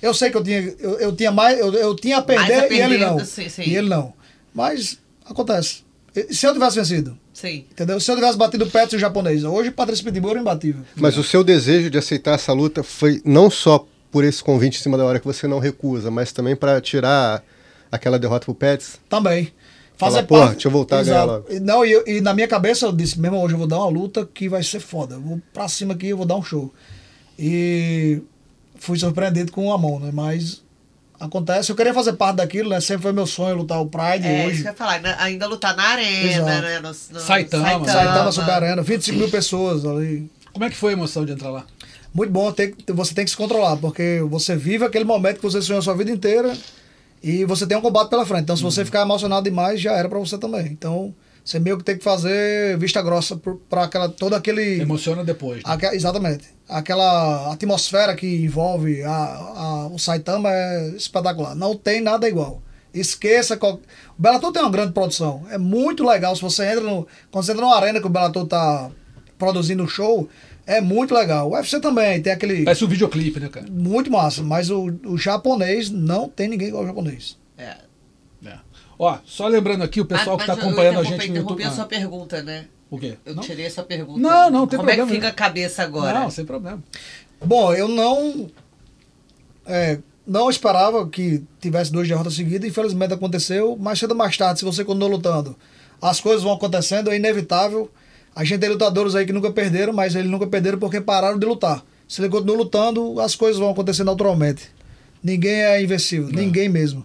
Speaker 4: Eu sei que eu tinha, eu, eu tinha mais, eu, eu tinha a perder,
Speaker 2: a
Speaker 4: e ele
Speaker 2: perder,
Speaker 4: não.
Speaker 2: sim, sim.
Speaker 4: E ele não. Mas acontece. E Se eu tivesse vencido,
Speaker 2: Sim.
Speaker 4: entendeu? Se eu tivesse batido o Petro e o japonês, hoje Patrício Pitbull era imbatível.
Speaker 3: Mas o seu desejo de aceitar essa luta foi não só por esse convite em cima da hora que você não recusa, mas também para tirar aquela derrota pro Pets?
Speaker 4: Também.
Speaker 3: Fala,
Speaker 4: Fazer
Speaker 3: "Porra,
Speaker 4: parte.
Speaker 3: deixa eu voltar a ganhar
Speaker 4: Exato. E Não, e, e na minha cabeça eu disse, mesmo hoje eu vou dar uma luta que vai ser foda. Eu vou pra cima aqui, eu vou dar um show. E fui surpreendido com a mão, né? Mas acontece. Eu queria fazer parte daquilo, né? Sempre foi meu sonho lutar o Pride
Speaker 2: É, isso
Speaker 4: hoje.
Speaker 2: que eu ia falar. ainda- Ainda lutar na arena,
Speaker 4: Exato.
Speaker 2: né? No, no
Speaker 1: Saitama.
Speaker 4: Saitama Super Arena, 25 mil pessoas ali.
Speaker 1: Como é que foi a emoção de entrar lá?
Speaker 4: Muito bom, tem, você tem que se controlar, porque você vive aquele momento que você sonhou a sua vida inteira e você tem um combate pela frente. Então, se você ficar emocionado demais, já era pra você também. Então, você meio que tem que fazer vista grossa pra aquela, todo aquele.
Speaker 1: Emociona depois. né?
Speaker 4: exatamente. Aquela atmosfera que envolve a, a- o Saitama é espetacular. Não tem nada igual. Esqueça. Qual... O Bellator tem uma grande produção. É muito legal. Se você entra no. Quando você entra numa arena que o Bellator tá produzindo um show, é muito legal. O UFC também tem aquele.
Speaker 1: Parece um videoclipe, né, cara?
Speaker 4: Muito massa, mas o, o japonês não tem ninguém igual ao japonês.
Speaker 2: É.
Speaker 1: É. Ó, só lembrando aqui, o pessoal
Speaker 2: Ah,
Speaker 1: que tá
Speaker 2: eu
Speaker 1: acompanhando a gente no YouTube.
Speaker 2: interrompi a
Speaker 1: Ah,
Speaker 2: sua pergunta, né?
Speaker 1: o quê?
Speaker 2: Eu
Speaker 1: Não?
Speaker 2: tirei a sua pergunta.
Speaker 1: Não, não, tem
Speaker 2: Como é
Speaker 1: problema
Speaker 2: que fica a cabeça agora?
Speaker 1: Não, sem problema.
Speaker 4: Bom, eu não. é, não esperava que tivesse duas derrotas seguidas, infelizmente aconteceu. Mais cedo ou mais tarde, se você continuar lutando, as coisas vão acontecendo, é inevitável. A gente tem lutadores aí que nunca perderam, mas eles nunca perderam porque pararam de lutar. Se ele continua lutando, as coisas vão acontecer naturalmente. Ninguém é invencível, ninguém mesmo.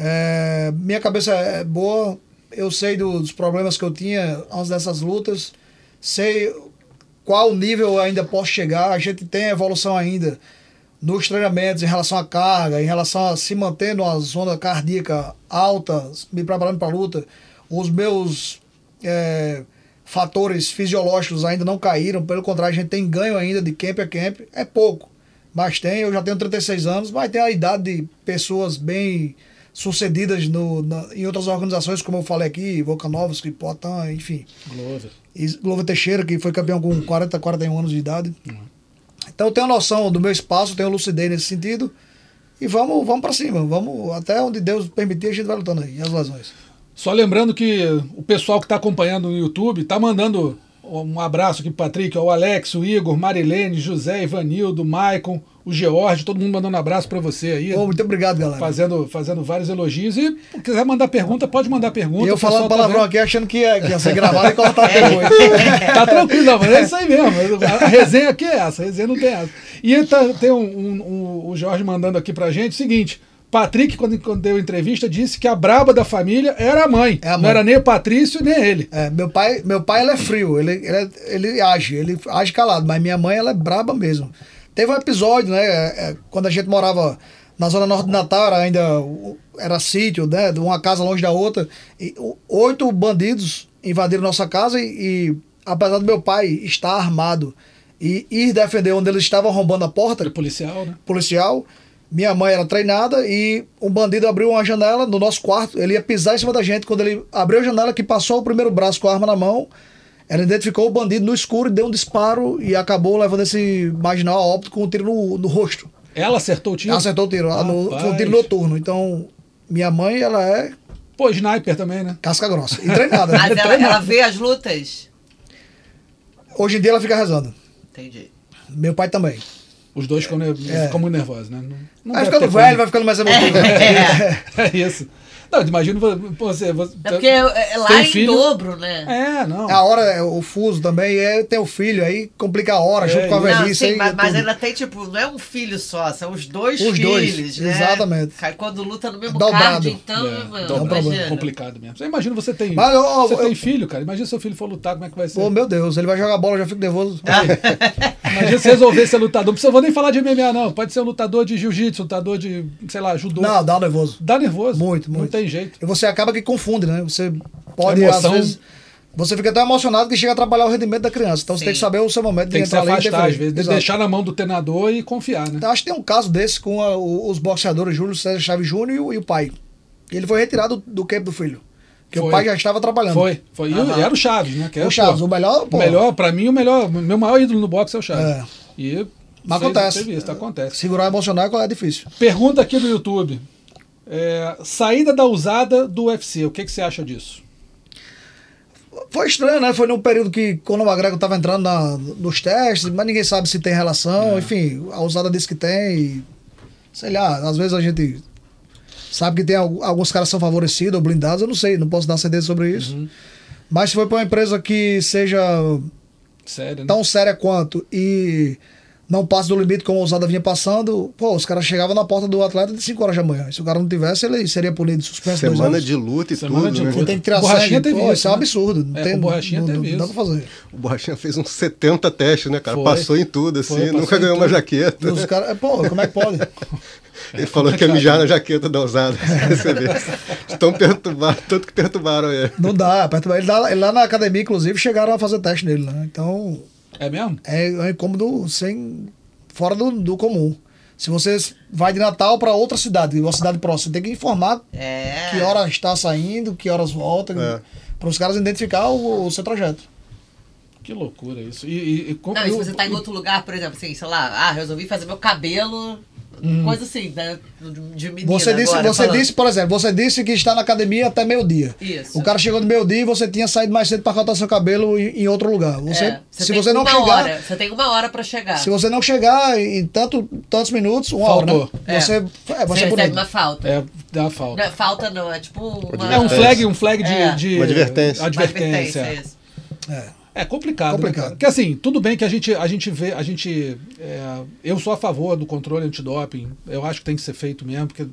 Speaker 4: É, minha cabeça é boa, eu sei do- dos problemas que eu tinha antes dessas lutas, sei qual nível eu ainda posso chegar. A gente tem evolução ainda nos treinamentos em relação à carga, em relação a se manter numa zona cardíaca alta, me preparando para a luta. Os meus é, fatores fisiológicos ainda não caíram, pelo contrário, a gente tem ganho ainda de camp a camp. É pouco, mas tem. Eu já tenho 36 anos, mas tem a idade de pessoas bem sucedidas no, na- em outras organizações, como eu falei aqui, Volkanovski, Potan, enfim.
Speaker 1: Glover.
Speaker 4: E Glover Teixeira, que foi campeão com 40, 41 anos de idade. Então eu tenho noção do meu espaço, tenho lucidez nesse sentido. E vamos, vamos para cima. Vamos até onde Deus permitir, a gente vai lutando aí, as lesões.
Speaker 1: Só lembrando que o pessoal que está acompanhando no YouTube tá mandando um abraço aqui pro Patrick, o Alex, o Igor, Marilene, José, Ivanildo, Maicon, o George, todo mundo mandando um abraço para você aí.
Speaker 4: Ô, muito obrigado, galera.
Speaker 1: Fazendo, fazendo vários elogios. E se quiser mandar pergunta, pode mandar pergunta.
Speaker 4: E eu falando
Speaker 1: tá
Speaker 4: palavrão
Speaker 1: vendo.
Speaker 4: aqui, achando que ia, que ia ser gravado e cortado depois.
Speaker 1: Tá tranquilo, não, mas é isso aí mesmo. A resenha aqui é essa, a resenha não tem essa. E tá- tem um, um- um- o Jorge mandando aqui pra gente o seguinte: Patrick, quando, quando deu entrevista, disse que a braba da família era a mãe.
Speaker 4: É a
Speaker 1: Não
Speaker 4: mãe.
Speaker 1: era nem o Patrício, nem ele.
Speaker 4: É, meu pai, meu pai ele é frio, ele, ele, é- ele age, ele age calado, mas minha mãe ela é braba mesmo. Teve um episódio, né, é, é, quando a gente morava na zona norte de Natal, era ainda era sítio, né, de uma casa longe da outra, e oito bandidos invadiram nossa casa e, e apesar do meu pai estar armado e ir defender onde eles estavam arrombando a porta,
Speaker 1: Ele policial, né?
Speaker 4: policial. Minha mãe era treinada e um bandido abriu uma janela no nosso quarto. Ele ia pisar em cima da gente. Quando ele abriu a janela, que passou o primeiro braço com a arma na mão, ela identificou o bandido no escuro e deu um disparo e acabou levando esse marginal a óbito com um tiro no, no rosto.
Speaker 1: Ela acertou o tiro?
Speaker 4: Ela acertou o tiro. no- foi um tiro noturno. Então, minha mãe, ela é
Speaker 1: Pô, sniper também, né?
Speaker 4: casca grossa. E treinada. né?
Speaker 2: Mas ela, ela vê as lutas?
Speaker 4: Hoje em dia ela fica rezando.
Speaker 2: Entendi.
Speaker 4: Meu pai também.
Speaker 1: Os dois ficam, ficam muito nervosos, né? Não, não
Speaker 4: Vai ficando velho, vai ficando mais [LAUGHS] emotivo.
Speaker 2: É,
Speaker 1: É isso. Não, imagina vo- você. você
Speaker 2: é porque é lá
Speaker 1: Tem
Speaker 2: em
Speaker 1: filho?
Speaker 2: dobro, né?
Speaker 1: É, não.
Speaker 4: A hora, é o fuso também, é, tem o filho, aí complica a hora,
Speaker 1: É,
Speaker 4: junto com a
Speaker 1: isso.
Speaker 2: Não,
Speaker 4: velhice.
Speaker 2: sim,
Speaker 4: aí
Speaker 2: mas,
Speaker 4: é
Speaker 2: mas ainda tem, tipo, não é um filho só, são os dois
Speaker 4: Os dois,
Speaker 2: filhos, né?
Speaker 4: exatamente.
Speaker 2: Cara, Quando luta no mesmo
Speaker 4: Dobrado.
Speaker 2: card, então,
Speaker 1: É,
Speaker 2: mano,
Speaker 1: então,
Speaker 2: imagina.
Speaker 1: complicado mesmo. Você imagina você tem,
Speaker 4: Mas, ó,
Speaker 1: você
Speaker 4: eu-
Speaker 1: tem filho, cara. Imagina se seu filho for lutar, como é que vai ser?
Speaker 4: Pô, meu Deus, ele vai jogar bola, eu já fico nervoso. [LAUGHS]
Speaker 1: Imagina se resolver ser lutador. Não precisa vou nem falar de MMA, não. Pode ser um lutador de jiu-jitsu, lutador de, sei lá, judô.
Speaker 4: Não, dá um nervoso.
Speaker 1: Dá nervoso.
Speaker 4: Muito, muito.
Speaker 1: Tem jeito.
Speaker 4: E você acaba que confunde, né? Você pode,
Speaker 1: Emoção-
Speaker 4: às vezes. Você fica tão emocionado que chega a atrapalhar o rendimento da criança. Então você
Speaker 2: Sim.
Speaker 4: tem que saber o seu momento
Speaker 1: Tem
Speaker 4: de
Speaker 1: que se
Speaker 4: entrar ali e
Speaker 1: afastar, às vezes. de. Deixar na mão do treinador e confiar, né?
Speaker 4: Então, Acho que tem um caso desse com a- o- os boxeadores Júlio César Chaves Júnior e o, e o pai. Ele foi retirado do campo do filho. Porque
Speaker 1: Foi.
Speaker 4: o pai já estava trabalhando.
Speaker 1: Foi, foi. E o-
Speaker 2: Aham.
Speaker 1: era o Chaves, né? Que é,
Speaker 4: O Chaves,
Speaker 1: pô,
Speaker 4: o melhor, pô.
Speaker 1: O melhor, pra mim, o melhor, meu maior ídolo no boxe é o Chaves.
Speaker 4: É.
Speaker 1: E
Speaker 4: Mas acontece.
Speaker 1: acontece.
Speaker 4: Segurar emocional é difícil.
Speaker 1: Pergunta aqui no YouTube. É, saída da usada do UFC, o que, que você acha disso?
Speaker 4: Foi estranho, né? Foi num período que quando o McGregor estava entrando na- nos testes, mas ninguém sabe se tem relação.
Speaker 1: É.
Speaker 4: Enfim, a usada disse que tem. E, sei lá, às vezes a gente sabe que tem al- alguns caras são favorecidos ou blindados, eu não sei, não posso dar certeza sobre isso.
Speaker 1: Uhum.
Speaker 4: Mas se foi para uma empresa que seja
Speaker 1: Sério, né?
Speaker 4: tão séria quanto e não passa do limite como a usada vinha passando, pô, os caras chegavam na porta do atleta de 5 horas da manhã. Se o cara não tivesse, ele seria punido, suspenso dois
Speaker 3: Semana
Speaker 4: anos.
Speaker 3: de luta e
Speaker 1: Semana
Speaker 3: tudo,
Speaker 1: de
Speaker 3: né?
Speaker 1: luta.
Speaker 4: Você tem que tirar
Speaker 1: Borrachinha
Speaker 4: sangue.
Speaker 1: teve
Speaker 4: Pô,
Speaker 1: isso,
Speaker 4: isso é um
Speaker 1: né?
Speaker 4: absurdo. Não
Speaker 1: É,
Speaker 4: tem,
Speaker 1: Borrachinha
Speaker 4: não,
Speaker 1: teve
Speaker 4: não. Não dá pra fazer.
Speaker 3: O Borrachinha fez uns 70 testes, né, cara?
Speaker 1: Foi.
Speaker 3: Passou em tudo, assim,
Speaker 1: Foi,
Speaker 3: nunca ganhou uma
Speaker 1: tudo.
Speaker 3: jaqueta.
Speaker 4: Os caras, pô, como é que pode? [LAUGHS]
Speaker 3: Ele falou que ia mijar na jaqueta da usada. [LAUGHS] [LAUGHS] Você vê. Estão perturbados, tanto que perturbaram ele.
Speaker 4: Não dá. perturbar. Ele, lá, ele lá na academia, inclusive, chegaram a fazer teste nele, né? Então,
Speaker 1: É mesmo?
Speaker 4: é um incômodo sem, fora do, do comum. Se você vai de Natal para outra cidade, uma cidade próxima, você tem que informar
Speaker 2: É.
Speaker 4: que hora está saindo, que horas volta,
Speaker 3: É.
Speaker 4: para os caras identificar o, o seu trajeto.
Speaker 1: Que loucura isso. E, e, e como-
Speaker 2: Não, e se
Speaker 1: eu-
Speaker 2: você tá em outro lugar, por exemplo, assim, sei lá, ah, resolvi fazer meu cabelo, coisa assim, né? De menina
Speaker 4: Você disse,
Speaker 2: agora,
Speaker 4: você
Speaker 2: falando.
Speaker 4: disse, por exemplo, você disse que está na academia até meio-dia.
Speaker 2: Isso.
Speaker 4: O cara chegou no meio-dia e você tinha saído mais cedo para cortar seu cabelo em, em outro lugar. Você,
Speaker 2: É,
Speaker 4: se
Speaker 2: tem
Speaker 4: você não
Speaker 2: uma
Speaker 4: chegar,
Speaker 2: hora, você tem uma hora pra chegar.
Speaker 4: se você não chegar em tanto, tantos minutos, uma hora,
Speaker 1: Faltou.
Speaker 4: né?
Speaker 2: É.
Speaker 4: Você, é,
Speaker 2: você
Speaker 4: você é
Speaker 2: recebe uma falta.
Speaker 1: É, dá falta.
Speaker 2: Não é falta não, é tipo uma...
Speaker 1: É um flag, um flag de,
Speaker 2: É.
Speaker 1: de-
Speaker 3: Uma advertência.
Speaker 2: uma
Speaker 1: advertência.
Speaker 2: advertência, isso.
Speaker 4: É.
Speaker 1: É complicado.
Speaker 4: Complicado.
Speaker 1: Né? Porque assim, tudo bem que a gente, a gente vê, a gente. é, eu sou a favor do controle antidoping. Eu acho que tem que ser feito mesmo, porque,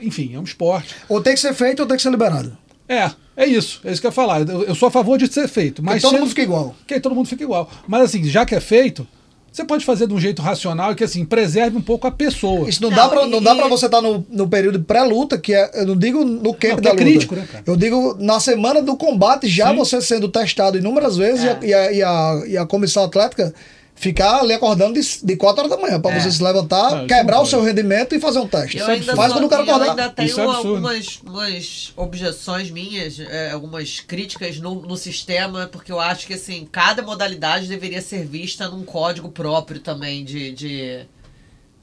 Speaker 1: enfim, é um esporte.
Speaker 4: Ou tem que ser feito ou tem que ser liberado.
Speaker 1: É, é isso. É isso que eu ia falar. Eu, eu sou a favor de ser feito.
Speaker 4: Mas
Speaker 1: Mas
Speaker 4: todo
Speaker 1: sendo-
Speaker 4: mundo fica igual.
Speaker 1: Que todo mundo fica igual. Mas assim, já que é feito, você pode fazer de um jeito racional e que assim, preserve um pouco a pessoa.
Speaker 4: Isso não,
Speaker 2: Não,
Speaker 4: dá pra, não
Speaker 2: e-
Speaker 4: dá pra você estar no, no período pré-luta, que é, eu não digo no camp
Speaker 1: Não,
Speaker 4: da
Speaker 1: é
Speaker 4: luta.
Speaker 1: crítico, né, cara?
Speaker 4: Eu digo na semana do combate, já
Speaker 1: Sim.
Speaker 4: você sendo testado inúmeras vezes
Speaker 2: É.
Speaker 4: e, a, e, a, e a comissão atlética ficar ali acordando de, de 4 horas da manhã pra
Speaker 2: É.
Speaker 4: você se levantar,
Speaker 1: Não, isso
Speaker 4: quebrar o seu rendimento e fazer um teste.
Speaker 2: Eu
Speaker 1: é
Speaker 4: Faz
Speaker 2: sou-
Speaker 4: quando o cara
Speaker 2: eu
Speaker 4: acordar.
Speaker 2: ainda tenho
Speaker 1: Isso é
Speaker 2: algumas umas objeções minhas, é, algumas críticas no, no sistema, porque eu acho que assim, cada modalidade deveria ser vista num código próprio também de, de,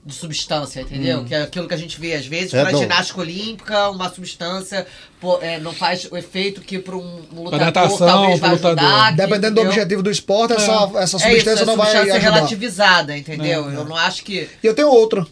Speaker 2: de substância,
Speaker 1: Hum.
Speaker 2: entendeu? Que é aquilo que a gente vê às vezes
Speaker 3: É,
Speaker 2: para ginástica olímpica, uma substância pô, é, não faz o efeito que para um, um lutador
Speaker 1: natação,
Speaker 2: talvez vai
Speaker 1: lutador.
Speaker 2: ajudar.
Speaker 4: Dependendo do
Speaker 2: entendeu?
Speaker 4: objetivo do esporte, essa, essa
Speaker 2: É isso,
Speaker 4: substância
Speaker 2: a
Speaker 4: não vai
Speaker 2: substância
Speaker 4: ajudar.
Speaker 2: relativizada, entendeu?
Speaker 1: É,
Speaker 2: Eu não acho que
Speaker 4: E eu tenho outro.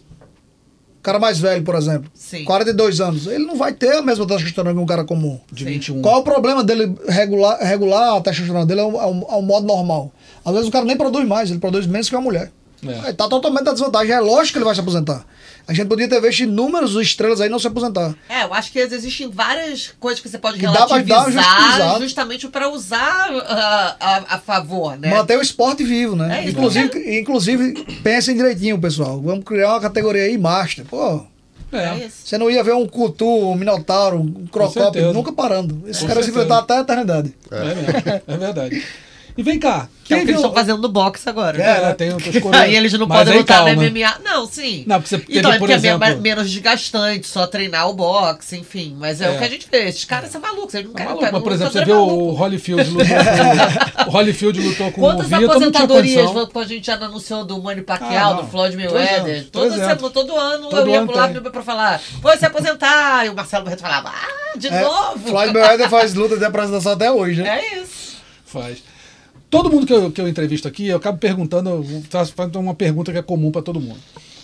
Speaker 4: O cara mais velho, por exemplo.
Speaker 2: Sim.
Speaker 4: 42 anos. Ele não vai ter a mesma testosterona que um cara comum.
Speaker 1: de
Speaker 2: Sim.
Speaker 1: 21.
Speaker 4: Qual é o problema dele regular, regular a testosterona dele ao, ao, ao modo normal? Às vezes o cara nem produz mais, ele produz menos que uma mulher.
Speaker 1: É.
Speaker 4: Ele tá totalmente na desvantagem. É lógico que ele vai se aposentar. A gente podia ter visto inúmeras estrelas aí não se aposentar.
Speaker 2: É, eu acho que existem várias coisas que você pode
Speaker 4: Que dá pra dar uma
Speaker 2: relativizar
Speaker 4: justificada.
Speaker 2: justamente para usar ah, a, a favor, né?
Speaker 4: Manter o esporte vivo, né?
Speaker 2: É isso.
Speaker 4: inclusive, inclusive, pensem direitinho, pessoal. Vamos criar uma categoria aí, Master. Pô,
Speaker 1: É.
Speaker 2: É
Speaker 4: você não ia ver um Cutu, um Minotauro, um Crocópio, nunca parando. Esse
Speaker 1: Com
Speaker 4: cara se enfrentar até a eternidade.
Speaker 1: É, mesmo. É verdade. E vem cá.
Speaker 2: Que é o que eles estão fazendo no boxe agora.
Speaker 1: É,
Speaker 2: né?
Speaker 1: tem outras coroas. [LAUGHS]
Speaker 2: Aí eles não podem lutar
Speaker 1: calma.
Speaker 2: no MMA. Não, sim.
Speaker 1: Não, porque você teve,
Speaker 2: então, é
Speaker 1: por
Speaker 2: é
Speaker 1: exemplo-
Speaker 2: men- menos desgastante, só treinar o boxe, enfim. Mas é,
Speaker 1: É.
Speaker 2: o que a gente vê. Esses caras são malucos, eles não
Speaker 1: Tá
Speaker 2: querem
Speaker 1: maluco,
Speaker 2: lutar.
Speaker 1: mas, por exemplo, você vê
Speaker 2: é
Speaker 1: o. Holyfield lutou com o Holyfield lutou com
Speaker 2: Quantas
Speaker 1: o Vitor, não tinha
Speaker 2: aposentadorias a gente já anunciou do Manny
Speaker 1: Ah,
Speaker 2: Pacquiao,
Speaker 1: não.
Speaker 2: do Floyd Mayweather?
Speaker 1: é,
Speaker 2: Todo,
Speaker 1: é.
Speaker 2: ano- todo ano
Speaker 1: Todo
Speaker 2: eu ia pro lado pra falar, foi se aposentar. E o Marcelo Barreto falava, ah, de
Speaker 4: É,
Speaker 2: novo.
Speaker 4: Floyd Mayweather faz luta de apresentação até hoje, né?
Speaker 2: É isso.
Speaker 1: Faz. Todo mundo que eu, que eu entrevisto aqui, eu acabo perguntando, eu faço uma pergunta que é comum para todo mundo.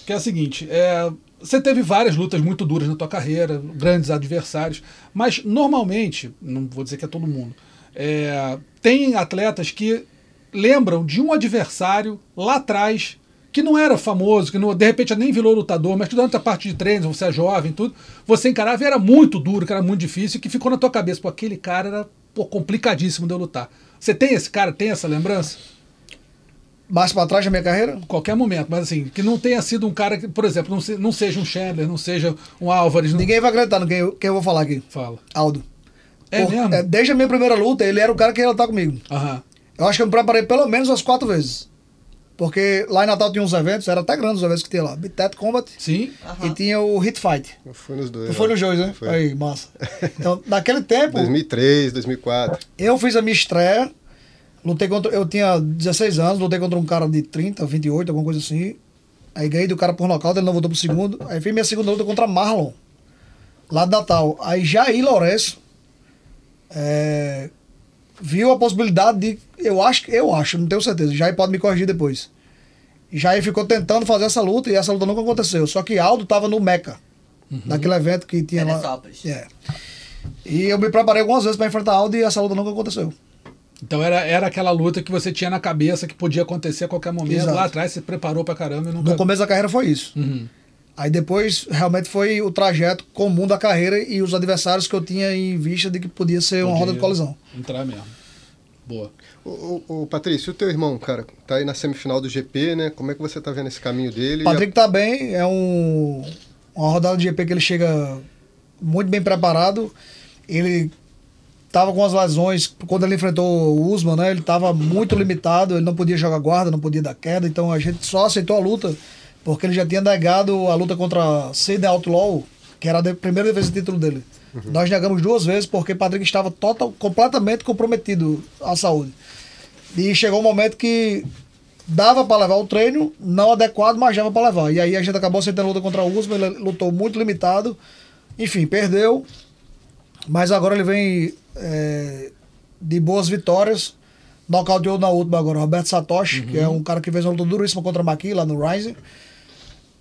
Speaker 1: Que é a seguinte: é, você teve várias lutas muito duras na tua carreira, grandes adversários, mas normalmente, não vou dizer que é todo mundo, é, tem atletas que lembram de um adversário lá atrás que não era famoso, que não, de repente nem virou lutador, mas durante a parte de treinos, você é jovem, tudo, você encarava e era muito duro, que era muito difícil, que ficou na tua cabeça, pô, aquele cara era pô, complicadíssimo de eu lutar. Você tem esse cara, tem essa lembrança?
Speaker 4: Mais pra trás da minha carreira?
Speaker 1: Qualquer momento, mas assim, que não tenha sido um cara que, por exemplo, não, se- não seja um Chandler, não seja um Álvares, não...
Speaker 4: Ninguém vai acreditar no quem eu, quem eu vou falar aqui.
Speaker 1: Fala.
Speaker 4: Aldo.
Speaker 1: É
Speaker 4: Por-
Speaker 1: mesmo?
Speaker 4: desde a minha primeira luta, ele era o cara que ia lutar comigo.
Speaker 1: Aham.
Speaker 4: Eu acho que eu me preparei pelo menos umas quatro vezes. Porque lá em Natal tinha uns eventos, era até grandes os eventos que tinha lá. Bitet Combat
Speaker 1: Sim.
Speaker 4: e tinha o Hit Fight.
Speaker 3: Fui nos dois.
Speaker 4: Tu foi
Speaker 3: né?
Speaker 4: nos dois, né?
Speaker 3: Foi.
Speaker 4: Aí, massa. Então, naquele [LAUGHS] tempo,
Speaker 3: 2003, 2004.
Speaker 4: eu fiz a minha estreia, lutei contra. Eu tinha 16 anos, lutei contra um cara de 30, 28, alguma coisa assim. Aí ganhei do cara por nocaute, ele não voltou pro segundo. Aí fiz minha segunda luta contra Marlon, lá de Natal. Aí Jair Lourenço é, viu a possibilidade de. Eu acho, eu acho, não tenho certeza. Jair pode me corrigir depois. E Jair ficou tentando fazer essa luta e essa luta nunca aconteceu. Só que Aldo tava no Meca, naquele evento que tinha lá. É. E eu me preparei algumas vezes para enfrentar Aldo e essa luta nunca aconteceu.
Speaker 1: Então era, era aquela luta que você tinha na cabeça que podia acontecer a qualquer momento.
Speaker 4: Exato.
Speaker 1: Lá atrás você preparou pra caramba e nunca.
Speaker 4: No começo da carreira foi isso.
Speaker 1: Uhum.
Speaker 4: Aí depois realmente foi o trajeto comum da carreira e os adversários que eu tinha em vista de que podia ser uma
Speaker 1: Podia
Speaker 4: roda de colisão.
Speaker 1: Entrar mesmo. Boa.
Speaker 3: Ô, ô, ô, Patrício, o teu irmão, cara, tá aí na semifinal do GP, né? Como é que você tá vendo esse caminho dele?
Speaker 4: O Patrick tá bem, é um, uma rodada de GP que ele chega muito bem preparado. Ele tava com as lesões, quando ele enfrentou o Usman, né? Ele tava muito limitado, ele não podia jogar guarda, não podia dar queda, então a gente só aceitou a luta porque ele já tinha negado a luta contra Sidney Outlaw, que era a primeira defesa de título dele. Nós negamos duas vezes porque Patrick estava total, completamente comprometido à saúde. E chegou um momento que dava para levar o treino, não adequado, mas dava para levar. E aí a gente acabou aceitando a luta contra o Usman, ele lutou muito limitado. Enfim, perdeu. Mas agora ele vem é, de boas vitórias. Nocauteou na última agora Roberto Satoshi, que é um cara que fez uma luta duríssima contra o Maqui lá no Rising.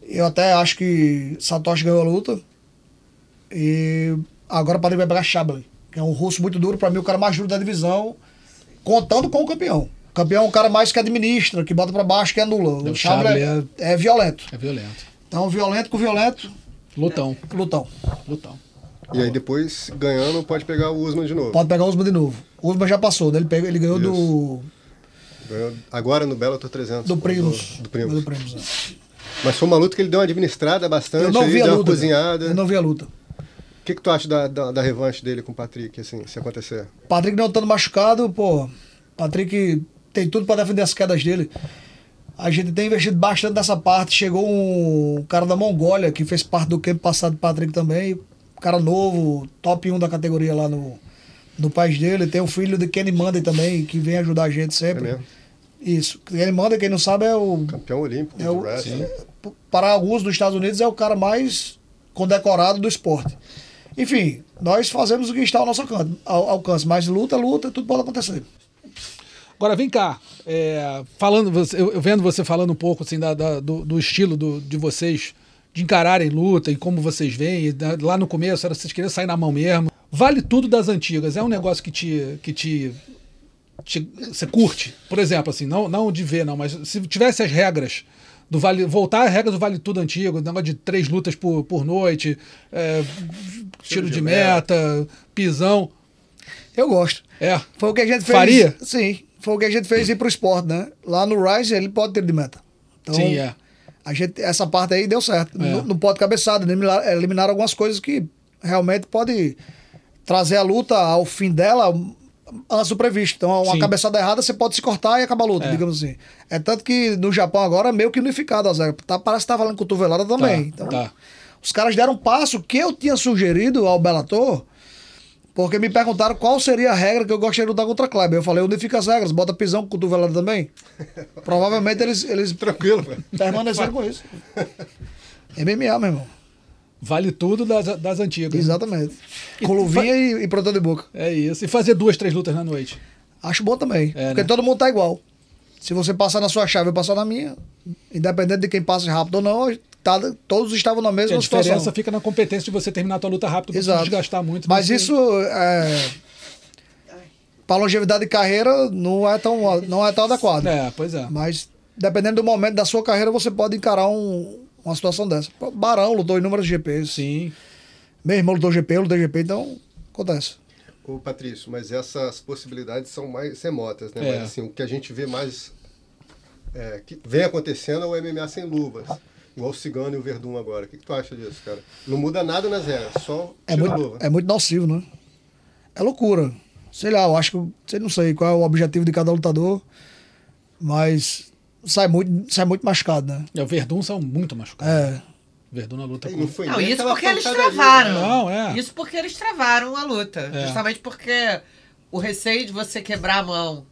Speaker 4: Eu até acho que Satoshi ganhou a luta. E agora o Padre vai pegar Shabley, que é um russo muito duro, para mim o cara mais duro da divisão, contando com o campeão. O campeão é um cara mais que administra, que bota para baixo, que anula.
Speaker 1: O
Speaker 4: O Shabley é,
Speaker 1: Shabley
Speaker 4: é violento.
Speaker 1: É violento.
Speaker 4: Então, violento com violento,
Speaker 1: Lutão.
Speaker 4: lutão.
Speaker 1: Lutão.
Speaker 3: E aí depois, ganhando, pode pegar o Usman de novo.
Speaker 4: Pode pegar o Usman de novo. O Usman já passou, né? ele, pegou, ele ganhou do,
Speaker 3: Ganhou agora no Bellator 300.
Speaker 4: do Primus.
Speaker 3: Do, do Primus.
Speaker 4: Do Primus, né?
Speaker 3: Mas foi uma luta que ele deu uma administrada bastante,
Speaker 4: Eu não vi a
Speaker 3: deu uma
Speaker 4: luta.
Speaker 3: cozinhada.
Speaker 4: Eu não vi a luta.
Speaker 3: O que, que tu acha da, da, da revanche dele com o Patrick, assim, se acontecer?
Speaker 4: Patrick não estando machucado, pô. Patrick tem tudo para defender as quedas dele. A gente tem investido bastante nessa parte. Chegou um cara da Mongólia que fez parte do campo passado do Patrick também. Um cara novo, top 1 da categoria lá no, no país dele. Tem o filho de Kenny Monday também, que vem ajudar a gente
Speaker 3: É
Speaker 4: sempre.
Speaker 3: mesmo?
Speaker 4: Isso. Kenny Monday, quem não sabe, é o.
Speaker 3: Campeão olímpico
Speaker 4: É
Speaker 3: do
Speaker 4: o
Speaker 3: wrestling.
Speaker 4: Para alguns dos Estados Unidos, é o cara mais condecorado do esporte. Enfim, nós fazemos o que está ao nosso alcance, mas luta, luta, tudo pode acontecer.
Speaker 1: Agora vem cá, é, falando, eu, vendo você falando um pouco assim da, da- do, do estilo do- de vocês de encararem luta e como vocês veem. Lá no começo era vocês queriam sair na mão mesmo. Vale tudo das antigas. É um negócio que te que te- você curte. Por exemplo, assim, não não de ver não, mas se tivesse as regras do vale voltar às regras do vale tudo antigo, negócio de três lutas por, por noite, é, tiro de
Speaker 3: de
Speaker 1: meta, pisão,
Speaker 4: Eu gosto.
Speaker 1: é.
Speaker 4: Foi o que a gente fez.
Speaker 1: Faria?
Speaker 4: Sim, foi o que a gente fez ir pro esporte, né? Lá no Rise ele pode ter de meta. Então,
Speaker 1: Sim, é.
Speaker 4: A gente, essa parte aí deu certo. Não, não pode cabeçada, eliminar algumas coisas que realmente pode trazer a luta ao fim dela antes do previsto. Então, uma
Speaker 1: Sim.
Speaker 4: cabeçada errada, você pode se cortar e acabar a luta,
Speaker 1: É.
Speaker 4: digamos assim. É tanto que no Japão agora é meio que unificado as regras. Tá, parece que tá valendo cotovelada também.
Speaker 1: Tá,
Speaker 4: então,
Speaker 1: tá.
Speaker 4: os caras deram um passo que eu tinha sugerido ao Bellator, porque me perguntaram qual seria a regra que eu gostaria de lutar contra a Kleber. Eu falei, unifica as regras, bota pisão com cotovelada também. [LAUGHS] Provavelmente eles, eles
Speaker 3: Tranquilo, velho.
Speaker 4: permaneceram com isso. [LAUGHS] MMA, meu irmão.
Speaker 1: Vale tudo das, das antigas.
Speaker 4: Exatamente. Com luvinha e, e protetor de boca.
Speaker 1: É isso. E fazer duas, três lutas na noite.
Speaker 4: Acho bom também.
Speaker 1: É,
Speaker 4: porque
Speaker 1: né?
Speaker 4: todo mundo tá igual. Se você passar na sua chave e eu passar na minha, independente de quem passe rápido ou não, tá- todos estavam na mesma
Speaker 1: a diferença
Speaker 4: situação.
Speaker 1: fica na competência de você terminar a tua luta rápido não
Speaker 4: Exato.
Speaker 1: desgastar muito.
Speaker 4: Mas
Speaker 1: Você-
Speaker 4: isso, é, para longevidade de carreira, não é tão, não é tão adequado.
Speaker 1: É, pois é.
Speaker 4: Mas, dependendo do momento da sua carreira, você pode encarar um- uma situação dessa. Barão lutou inúmeros GPs.
Speaker 1: Sim.
Speaker 4: Meu irmão lutou GP, eu lutei GP, então acontece.
Speaker 3: Ô, Patrício, mas essas possibilidades são mais remotas, né?
Speaker 1: É.
Speaker 3: Mas assim, o que a gente vê mais é, que vem acontecendo é o MMA sem luvas. Igual o Cigano e o Verdun agora. O que, que tu acha disso, cara? Não muda nada nas regras, só
Speaker 4: É muito,
Speaker 3: luva.
Speaker 4: é muito nocivo, né? É loucura. Sei lá, eu acho que. Sei, não sei qual é o objetivo de cada lutador, mas sai muito, sai muito machucado, né?
Speaker 1: E o Verdun são muito machucados.
Speaker 4: É.
Speaker 1: Verdun na luta
Speaker 3: E
Speaker 1: com...
Speaker 3: não
Speaker 2: Não, isso porque eles travaram.
Speaker 3: né?
Speaker 1: Não, é.
Speaker 2: Isso porque eles travaram a luta.
Speaker 1: É.
Speaker 2: Justamente porque o receio de você quebrar a mão.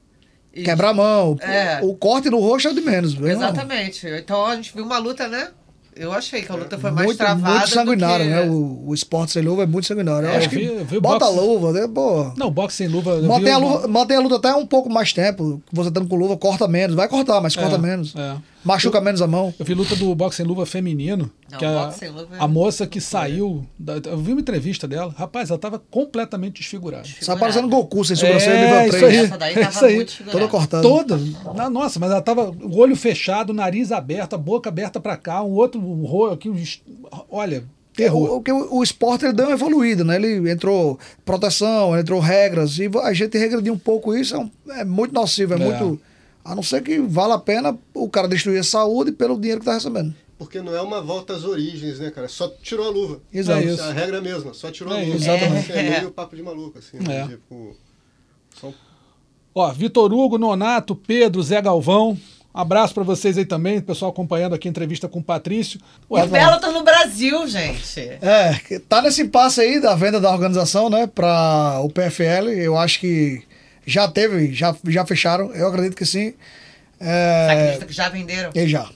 Speaker 2: e-
Speaker 4: Quebrar a mão.
Speaker 2: É.
Speaker 4: O corte no rosto é o de menos. viu?
Speaker 2: Exatamente. Então a gente viu uma luta, né? Eu achei que a luta foi mais
Speaker 4: muito,
Speaker 2: travada.
Speaker 4: muito sanguinário,
Speaker 2: do que...
Speaker 4: né? O, o esporte sem luva é muito sanguinário. Eu
Speaker 1: É,
Speaker 4: acho
Speaker 1: eu vi-
Speaker 4: que
Speaker 1: eu vi
Speaker 4: bota
Speaker 1: boxe-
Speaker 4: a luva, né? Pô.
Speaker 1: Não, boxe sem luva...
Speaker 4: Mantém a, luva, mantém a luta até um pouco mais tempo. Você estando com luva, corta menos. Vai cortar, mas corta
Speaker 1: É,
Speaker 4: menos.
Speaker 1: é.
Speaker 4: Machuca menos a mão.
Speaker 1: Eu vi luta do boxe sem luva feminino.
Speaker 2: Não,
Speaker 1: que a,
Speaker 2: luva é
Speaker 1: a moça que saiu. da- eu vi uma entrevista dela. Rapaz, ela tava completamente desfigurada.
Speaker 4: Tá parecendo Goku sem
Speaker 1: É,
Speaker 4: sobrancelha nível
Speaker 1: isso
Speaker 4: 3.
Speaker 1: aí.
Speaker 2: Essa daí tava
Speaker 1: Isso aí.
Speaker 2: muito desfigurada.
Speaker 4: Toda cortada.
Speaker 1: Toda. Na- Nossa, mas ela tava o olho fechado, nariz aberto, a boca aberta pra cá, um outro um rolo aqui. um olha, terror.
Speaker 4: O, o, que o, o esporte ele deu uma evoluída, né? Ele entrou proteção, entrou regras, e a gente regredir um pouco isso é, um- é muito nocivo, é,
Speaker 1: É.
Speaker 4: muito. A não ser que vale a pena o cara destruir a saúde pelo dinheiro que tá recebendo.
Speaker 3: Porque não é uma volta às origens, né, cara? Só tirou a luva.
Speaker 4: Exato.
Speaker 1: É isso.
Speaker 3: A regra é a mesma, só tirou
Speaker 1: É
Speaker 3: a luva.
Speaker 1: isso.
Speaker 4: Exatamente.
Speaker 3: É,
Speaker 2: É.
Speaker 3: meio papo de maluco, assim.
Speaker 1: É.
Speaker 3: né? Tipo, só
Speaker 1: Ó, Vitor Hugo, Nonato, Pedro, Zé Galvão. Abraço pra vocês aí também, o pessoal acompanhando aqui a entrevista com o Patrício. Ué,
Speaker 2: O Bellator no Brasil, gente.
Speaker 4: É, que tá nesse impasse aí da venda da organização, né, para o PFL. Eu acho que já teve, já, já fecharam, eu acredito que sim.
Speaker 2: Você
Speaker 4: É,
Speaker 2: acredita que já venderam?
Speaker 4: e já.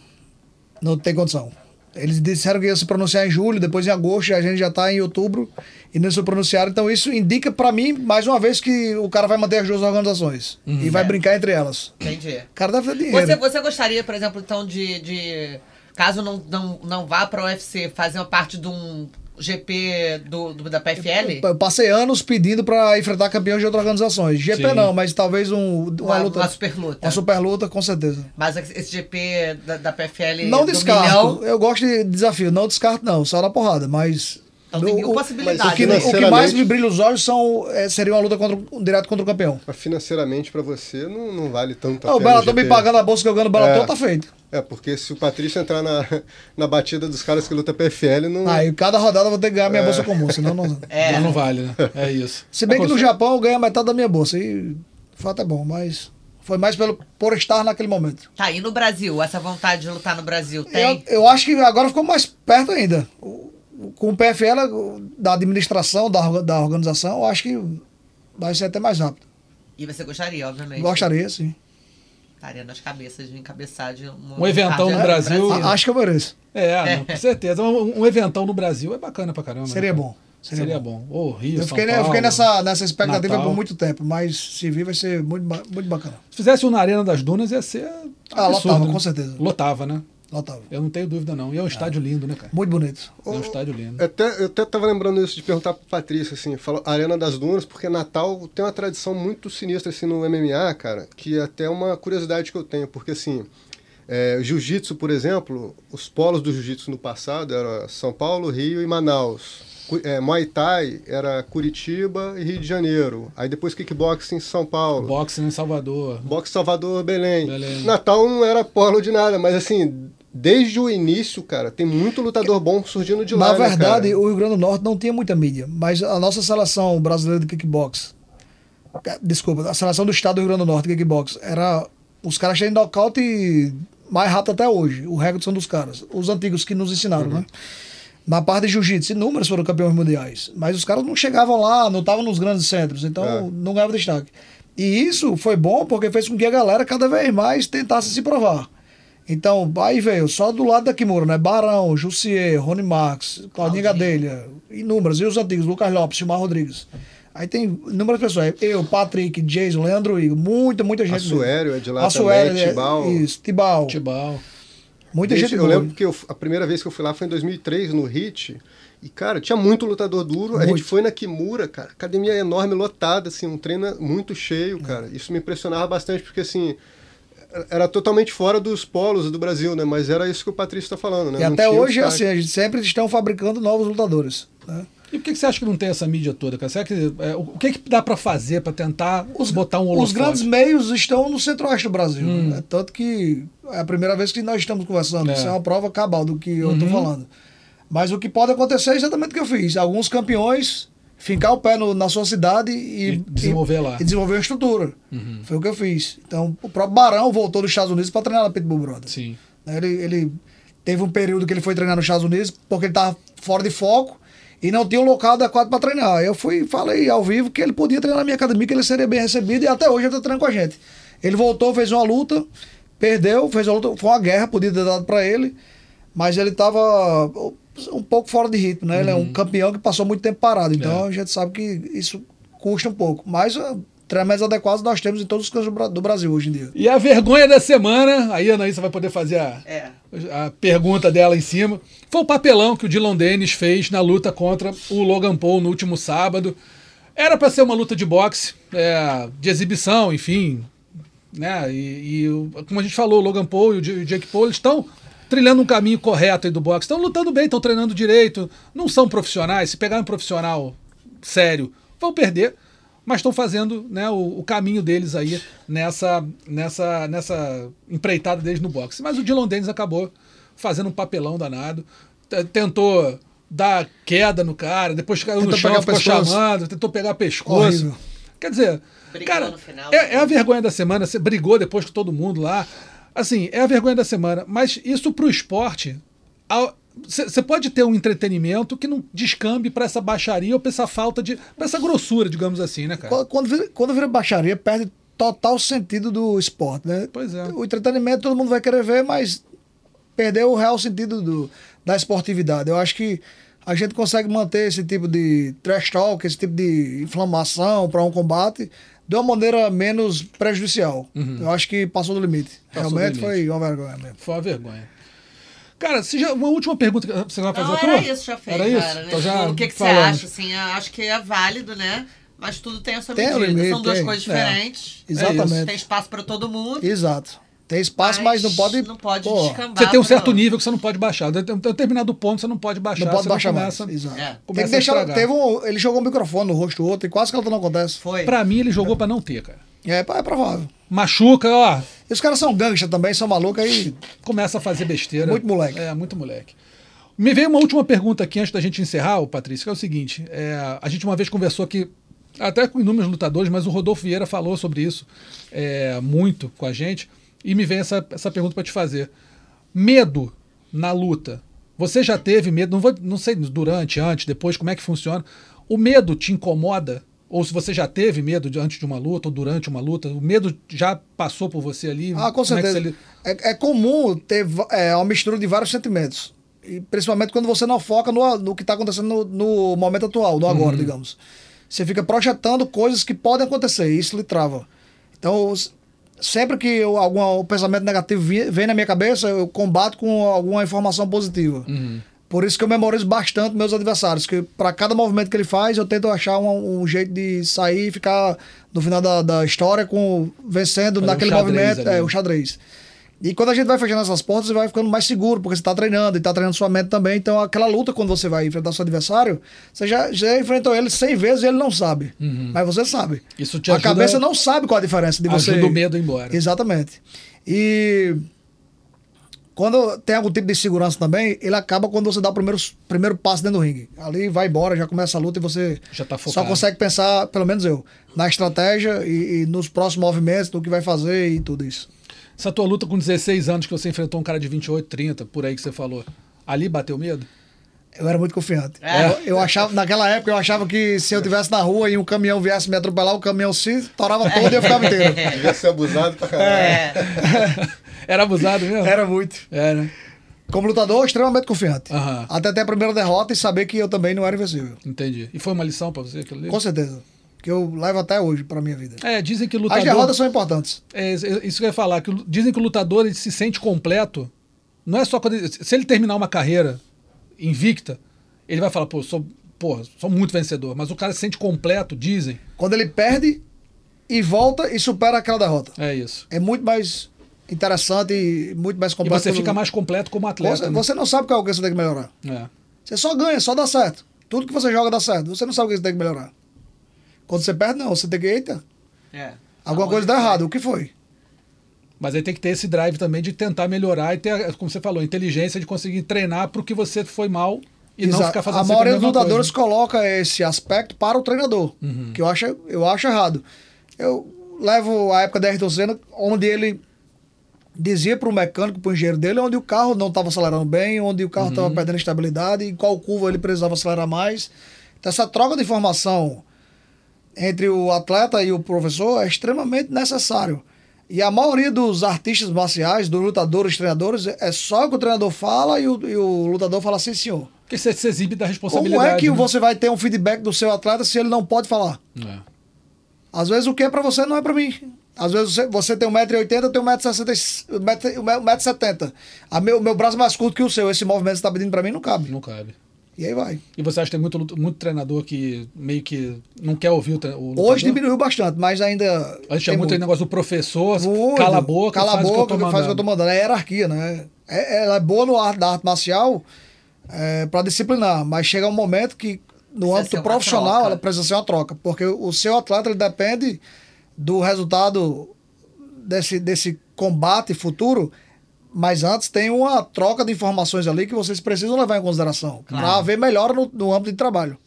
Speaker 4: Não tem condição. Eles disseram que ia se pronunciar em julho, depois em agosto, e a gente já tá em outubro e não se pronunciaram. Então isso indica pra mim, mais uma vez, que o cara vai manter as duas organizações e vai
Speaker 2: É.
Speaker 4: brincar entre elas.
Speaker 2: Entendi.
Speaker 4: O cara deve ter dinheiro.
Speaker 2: Você, você gostaria, por exemplo, então, de. de caso não, não, não vá para o UFC, fazer uma parte de um GP do, do- da PFL?
Speaker 4: Eu passei anos pedindo pra enfrentar campeões de outras organizações. GP
Speaker 1: Sim.
Speaker 4: não, mas talvez um, uma,
Speaker 2: Uma,
Speaker 4: luta.
Speaker 2: uma super luta.
Speaker 4: Uma super luta, com certeza.
Speaker 2: Mas esse GP da, da PFL.
Speaker 4: Não
Speaker 2: do
Speaker 4: descarto.
Speaker 2: milhão,
Speaker 4: Eu gosto de desafio. Não descarto, não. Só na porrada. Mas.
Speaker 2: Então tem
Speaker 4: o-
Speaker 2: mil possibilidades.
Speaker 4: O que,
Speaker 3: Mas
Speaker 4: o que mais me brilha os olhos são, é, seria uma luta contra, um direto contra o campeão.
Speaker 3: Mas financeiramente pra você não, não vale tanto a
Speaker 4: Ah, o Bellator me pagando a bolsa que eu ganho no Bellator,
Speaker 3: É.
Speaker 4: tá feito.
Speaker 3: É, porque se o Patrício entrar na, [LAUGHS] na batida dos caras que luta PFL, não.
Speaker 4: Aí cada rodada eu vou ter que ganhar minha bolsa comum, senão não. [LAUGHS]
Speaker 2: É.
Speaker 1: Não, não vale, né? [LAUGHS] É isso.
Speaker 4: Se bem que no Japão eu ganho a metade da minha bolsa. E o fato é bom, mas foi mais pelo, por estar naquele momento.
Speaker 2: Tá, e no Brasil? Essa vontade de lutar no Brasil
Speaker 4: Eu,
Speaker 2: tem?
Speaker 4: eu acho que agora ficou mais perto ainda. O- Com o PFL, da administração, da, da organização, eu acho que vai ser até mais rápido.
Speaker 2: E você gostaria, obviamente.
Speaker 4: Gostaria, sim.
Speaker 2: Estaria nas cabeças de encabeçar de um,
Speaker 1: Um eventão no Brasil.
Speaker 4: A- Acho que eu mereço.
Speaker 1: É, não, com certeza. Um, um eventão no Brasil é bacana pra caramba. né,
Speaker 4: Seria
Speaker 1: cara?
Speaker 4: bom.
Speaker 1: Seria, bom. Ô, Rio,
Speaker 4: Eu fiquei, né, eu
Speaker 1: Paulo.
Speaker 4: fiquei nessa, nessa expectativa
Speaker 1: Natal.
Speaker 4: por muito tempo, mas se vir vai ser muito, muito bacana.
Speaker 1: Se fizesse um na Arena das Dunas, ia ser.
Speaker 4: Ah,
Speaker 1: absurdo,
Speaker 4: lotava,
Speaker 1: né?
Speaker 4: com certeza.
Speaker 1: Lotava, né?
Speaker 4: Otávio.
Speaker 1: Eu não tenho dúvida, não. E é um estádio lindo, né, cara?
Speaker 4: Muito bonito.
Speaker 1: É um estádio lindo.
Speaker 3: Até, eu até tava lembrando isso de perguntar pro Patrício, assim, falou Arena das Dunas, porque Natal tem uma tradição muito sinistra, assim, no MMA, cara, que é até uma curiosidade que eu tenho, porque, assim, é, jiu-jitsu, por exemplo, os polos do jiu-jitsu no passado eram São Paulo, Rio e Manaus. É, Muay Thai era Curitiba e Rio de Janeiro. Aí depois kickboxing em São Paulo.
Speaker 1: Boxe em Salvador.
Speaker 3: Boxe Salvador, Belém.
Speaker 1: Belém.
Speaker 3: Natal não era polo de nada, mas assim, desde o início, cara, tem muito lutador bom surgindo de lá.
Speaker 4: Na
Speaker 3: né,
Speaker 4: verdade,
Speaker 3: cara?
Speaker 4: o Rio Grande do Norte não tinha muita mídia, mas a nossa seleção brasileira de kickbox, desculpa, a seleção do estado do Rio Grande do Norte de kickbox, era os caras têm nocaute mais rápido até hoje. O recorde são dos caras, os antigos que nos ensinaram, né? Na parte de jiu-jitsu, inúmeros foram campeões mundiais, mas os caras não chegavam lá, não estavam nos grandes centros, então
Speaker 3: É.
Speaker 4: não ganhavam destaque. E isso foi bom porque fez com que a galera cada vez mais tentasse se provar. Então, aí veio só do lado da Kimura, né? Barão, Jussier, Rony Claudinho
Speaker 2: Claudinho.
Speaker 4: Gadelha, inúmeros. E os antigos, Lucas Lopes, Gilmar Rodrigues. Aí tem inúmeras pessoas. Eu, Patrick, Jason, Leandro Igor, muita, muita gente.
Speaker 3: Assuério é de lá
Speaker 4: Assuério,
Speaker 3: também,
Speaker 4: é,
Speaker 3: Tibau.
Speaker 4: Isso, Tibau.
Speaker 1: Tibau.
Speaker 4: Muita
Speaker 3: Desde-
Speaker 4: gente
Speaker 3: eu
Speaker 4: boa.
Speaker 3: lembro que eu- a primeira vez que eu fui lá foi em 2003, no HIT. E, cara, tinha muito lutador duro. A gente
Speaker 4: Muito.
Speaker 3: foi na Kimura, cara. Academia enorme, lotada, assim, um treino muito cheio, cara. Isso me impressionava bastante, porque, assim, era- totalmente fora dos polos do Brasil, né? Mas era isso que o Patrício tá falando, né?
Speaker 4: E
Speaker 3: Não
Speaker 4: até hoje,
Speaker 3: destaque.
Speaker 4: assim, a gente sempre estão fabricando novos lutadores. né?
Speaker 1: E por que, que você acha que não tem essa mídia toda, cara? Será que, é, o que, que dá pra fazer pra tentar botar um
Speaker 4: Os
Speaker 1: holofote?
Speaker 4: grandes meios estão no centro-oeste do Brasil. né? Tanto que é a primeira vez que nós estamos conversando.
Speaker 1: É.
Speaker 4: Isso é uma prova cabal do que eu estou falando. Mas o que pode acontecer é exatamente o que eu fiz. Alguns campeões fincar o pé no- na sua cidade e,
Speaker 1: E desenvolver lá.
Speaker 4: E desenvolver uma estrutura. Foi o que eu fiz. Então, o próprio Barão voltou dos Estados Unidos para treinar na Pitbull Brothers.
Speaker 1: Sim.
Speaker 4: Né, Ele, ele teve um período que ele foi treinar nos Estados Unidos porque ele estava fora de foco e não tinha um local adequado para treinar. Eu fui e falei ao vivo que ele podia treinar na minha academia, que ele seria bem recebido e até hoje ele está treinando com a gente. Ele voltou, fez uma luta, perdeu, fez uma luta, foi uma guerra, podia ter dado para ele, mas ele estava um pouco fora de ritmo, né? Ele é um campeão que passou muito tempo parado, então
Speaker 1: É.
Speaker 4: a gente sabe que isso custa um pouco. Mas uh, treinamentos adequados nós temos em todos os cantos do Bra- do Brasil hoje em dia.
Speaker 1: E a vergonha da semana, aí a Anaísa vai poder fazer a,
Speaker 2: É.
Speaker 1: a pergunta dela em cima, foi o papelão que o Dylan Dennis fez na luta contra o Logan Paul no último sábado. Era pra ser uma luta de boxe, é, de exibição, enfim, né? E, e como a gente falou, o Logan Paul e o Jake Paul estão trilhando um caminho correto aí do boxe, estão lutando bem, estão treinando direito, não são profissionais. Se pegar um profissional sério, vão perder, mas estão fazendo né, o, o caminho deles aí nessa, nessa, nessa empreitada deles no boxe. Mas o Dylan Dennis acabou fazendo um papelão danado, tentou dar queda no cara, depois caiu no
Speaker 4: Tentou
Speaker 1: chão,
Speaker 4: pegar o
Speaker 1: ficou
Speaker 4: pescoço.
Speaker 1: chamando, tentou pegar pescoço.
Speaker 4: Horrível.
Speaker 1: Quer dizer,
Speaker 2: Brigou
Speaker 1: cara,
Speaker 2: no final.
Speaker 1: é, é a vergonha da semana. Você brigou depois com todo mundo lá. Assim, é a vergonha da semana. Mas isso pro esporte. Você pode ter um entretenimento que não descambe pra essa baixaria ou pra essa falta de. pra essa grossura, digamos assim, né, cara?
Speaker 4: Quando- Quando vira, quando vira baixaria, perde total sentido do esporte, né?
Speaker 1: Pois é.
Speaker 4: O entretenimento todo mundo vai querer ver, mas perdeu o real sentido do, da esportividade. Eu acho que a gente consegue manter esse tipo de trash talk, esse tipo de inflamação para um combate de uma maneira menos prejudicial. Eu acho que passou do limite.
Speaker 1: Uhum. Passou do
Speaker 4: Realmente
Speaker 1: limite.
Speaker 4: foi uma vergonha mesmo.
Speaker 1: Foi uma vergonha. Cara, você já, uma última pergunta. que Você vai fazer
Speaker 2: Não,
Speaker 1: a tua?
Speaker 2: era isso, já fez.
Speaker 1: Era isso?
Speaker 2: Cara, né?
Speaker 1: Então já
Speaker 2: o que, que você acha? Assim, eu acho que é válido, né? Mas tudo tem a sua
Speaker 4: Tem o
Speaker 2: medida.
Speaker 4: limite,
Speaker 2: São duas
Speaker 4: tem.
Speaker 2: coisas
Speaker 1: É.
Speaker 2: diferentes.
Speaker 4: Exatamente.
Speaker 2: Tem espaço para todo mundo.
Speaker 4: Exato. Tem espaço, mas, não pode.
Speaker 2: Não pode
Speaker 4: pô,
Speaker 2: descambar.
Speaker 1: Você tem um certo
Speaker 2: não.
Speaker 1: nível que você não pode baixar. De um determinado ponto você não pode baixar.
Speaker 4: Não pode baixar mais.
Speaker 1: começa,
Speaker 4: Exato.
Speaker 2: É.
Speaker 4: Tem que deixar. Teve um, ele jogou um microfone no rosto do outro e quase que a luta não acontece.
Speaker 2: Foi.
Speaker 1: Pra mim, ele jogou pra não ter, cara.
Speaker 4: É, é provável.
Speaker 1: Machuca, ó.
Speaker 4: E os caras são gangsta também, são malucos aí.
Speaker 1: começa a fazer besteira.
Speaker 4: Muito moleque.
Speaker 1: É, muito moleque. Me veio uma última pergunta aqui antes da gente encerrar, ô Patrício, que é o seguinte: é, a gente uma vez conversou aqui, até com inúmeros lutadores, mas o Rodolfo Vieira falou sobre isso é, muito com a gente, e me vem essa, essa pergunta para te fazer. Medo na luta. Você já teve medo? Não, vou, não sei durante, antes, depois, como é que funciona. O medo te incomoda? Ou se você já teve medo de- antes de uma luta ou durante uma luta, o medo já passou por você ali?
Speaker 4: Ah, com
Speaker 1: é que
Speaker 4: certeza.
Speaker 1: você li-
Speaker 4: É, é comum ter é, uma mistura de vários sentimentos. E principalmente quando você não foca no, no que está acontecendo no, no momento atual, no
Speaker 1: Uhum.
Speaker 4: agora, digamos. Você fica projetando coisas que podem acontecer e isso lhe trava. Então, sempre que eu, algum o pensamento negativo vem na minha cabeça, eu combato com alguma informação positiva.
Speaker 1: Uhum.
Speaker 4: Por isso que eu memorizo bastante meus adversários, que para cada movimento que ele faz, eu tento achar um, um jeito de sair e ficar no final da, da história com vencendo
Speaker 1: um
Speaker 4: naquele
Speaker 1: xadrez
Speaker 4: movimento,
Speaker 1: ali.
Speaker 4: é, o xadrez. E quando a gente vai fechando essas portas, você vai ficando mais seguro, porque você está treinando e está treinando sua mente também. Então, aquela luta, quando você vai enfrentar seu adversário, você já, já enfrentou ele 100 vezes e ele não sabe. Mas você sabe.
Speaker 1: Uhum. Isso te
Speaker 4: a
Speaker 1: ajuda-
Speaker 4: cabeça não sabe qual a diferença de você.
Speaker 1: Ajuda o medo a embora.
Speaker 4: Exatamente. E quando tem algum tipo de segurança também, ele acaba quando você dá o primeiro, primeiro passo dentro do ringue. Ali vai embora, já começa a luta e você
Speaker 1: Já tá
Speaker 4: só
Speaker 1: focado.
Speaker 4: consegue pensar, pelo menos eu, na estratégia e, e nos próximos movimentos, no que vai fazer e tudo isso.
Speaker 1: Essa tua luta com 16 anos que você enfrentou um cara de 28, 30, por aí que você falou. Ali bateu medo?
Speaker 4: Eu era muito confiante.
Speaker 2: É.
Speaker 4: Eu, eu achava, naquela época, eu achava que se eu estivesse na rua e um caminhão viesse me atropelar, o caminhão se torava todo e eu ficava inteiro. [LAUGHS]
Speaker 3: Devia ser abusado pra caralho.
Speaker 2: É. [LAUGHS]
Speaker 1: Era abusado mesmo?
Speaker 4: Era muito.
Speaker 1: Era.
Speaker 4: Como lutador, extremamente confiante.
Speaker 1: Aham.
Speaker 4: Até ter a primeira derrota e saber que eu também não era invencível.
Speaker 1: Entendi. E foi uma lição pra você aquilo ali?
Speaker 4: Com certeza. Que eu levo até hoje pra minha vida.
Speaker 1: É, dizem que
Speaker 4: As
Speaker 1: lutador.
Speaker 4: derrotas são importantes.
Speaker 1: É, isso que eu ia falar, que dizem que o lutador ele se sente completo. Não é só quando. ele- se ele terminar uma carreira invicta, ele vai falar, pô, sou, pô, sou muito vencedor. Mas o cara se sente completo, dizem.
Speaker 4: Quando ele perde e volta e supera aquela derrota.
Speaker 1: É isso.
Speaker 4: É muito mais interessante e muito mais
Speaker 1: E
Speaker 4: completo.
Speaker 1: você fica mais completo como atleta.
Speaker 4: Você,
Speaker 1: né?
Speaker 4: você não sabe qual é o que você tem que melhorar.
Speaker 1: É.
Speaker 4: Você só ganha, só dá certo. Tudo que você joga dá certo. Você não sabe o que você tem que melhorar. Quando você perde, não. Você tem que, eita,
Speaker 2: É.
Speaker 4: alguma coisa dá errado. O que foi?
Speaker 1: Mas aí tem que ter esse drive também de tentar melhorar e ter, como você falou, inteligência de conseguir treinar pro que você foi mal e não ficar fazendo
Speaker 4: a maioria dos lutadores
Speaker 1: coisa. Uhum.
Speaker 4: coloca esse aspecto para o treinador, que eu acho, eu acho errado. Eu levo a época da Ayrton Senna, onde ele dizia para o mecânico, para o engenheiro dele, onde o carro não estava acelerando bem, onde o carro
Speaker 1: Uhum.
Speaker 4: estava perdendo estabilidade, em qual curva ele precisava acelerar mais. Então, essa troca de informação entre o atleta e o professor é extremamente necessário. E a maioria dos artistas marciais, dos lutadores, treinadores, é só que o treinador fala e o, e o lutador fala assim, senhor.
Speaker 1: Porque você se exibe da
Speaker 4: Como
Speaker 1: responsabilidade.
Speaker 4: é que
Speaker 1: né?
Speaker 4: você vai ter um feedback do seu atleta se ele não pode falar?
Speaker 1: É.
Speaker 4: Às vezes o que é pra você não é pra mim. Às vezes você, você tem 1,80m, eu tenho 1,70m. O meu, braço é mais curto que o seu. Esse movimento que você tá pedindo pra mim não cabe.
Speaker 1: Não cabe.
Speaker 4: E aí vai.
Speaker 1: E você acha que tem muito, muito treinador que meio que não quer ouvir o, tre- o?
Speaker 4: Hoje diminuiu bastante, mas ainda.
Speaker 1: Antes tinha
Speaker 4: tem
Speaker 1: muito negócio do professor,
Speaker 4: Muito.
Speaker 1: cala a boca,
Speaker 4: cala a
Speaker 1: faz
Speaker 4: boca,
Speaker 1: o que eu tô
Speaker 4: faz o que eu tô
Speaker 1: mandando.
Speaker 4: É hierarquia, né? É, ela é boa no arte, da arte marcial é, para disciplinar, mas chega um momento que no
Speaker 2: Precisa
Speaker 4: âmbito profissional
Speaker 2: troca.
Speaker 4: ela precisa ser uma troca, porque o seu atleta ele depende do resultado desse, desse combate futuro. Mas antes tem uma troca de informações ali que vocês precisam levar em consideração. Para haver melhora no, no âmbito de trabalho.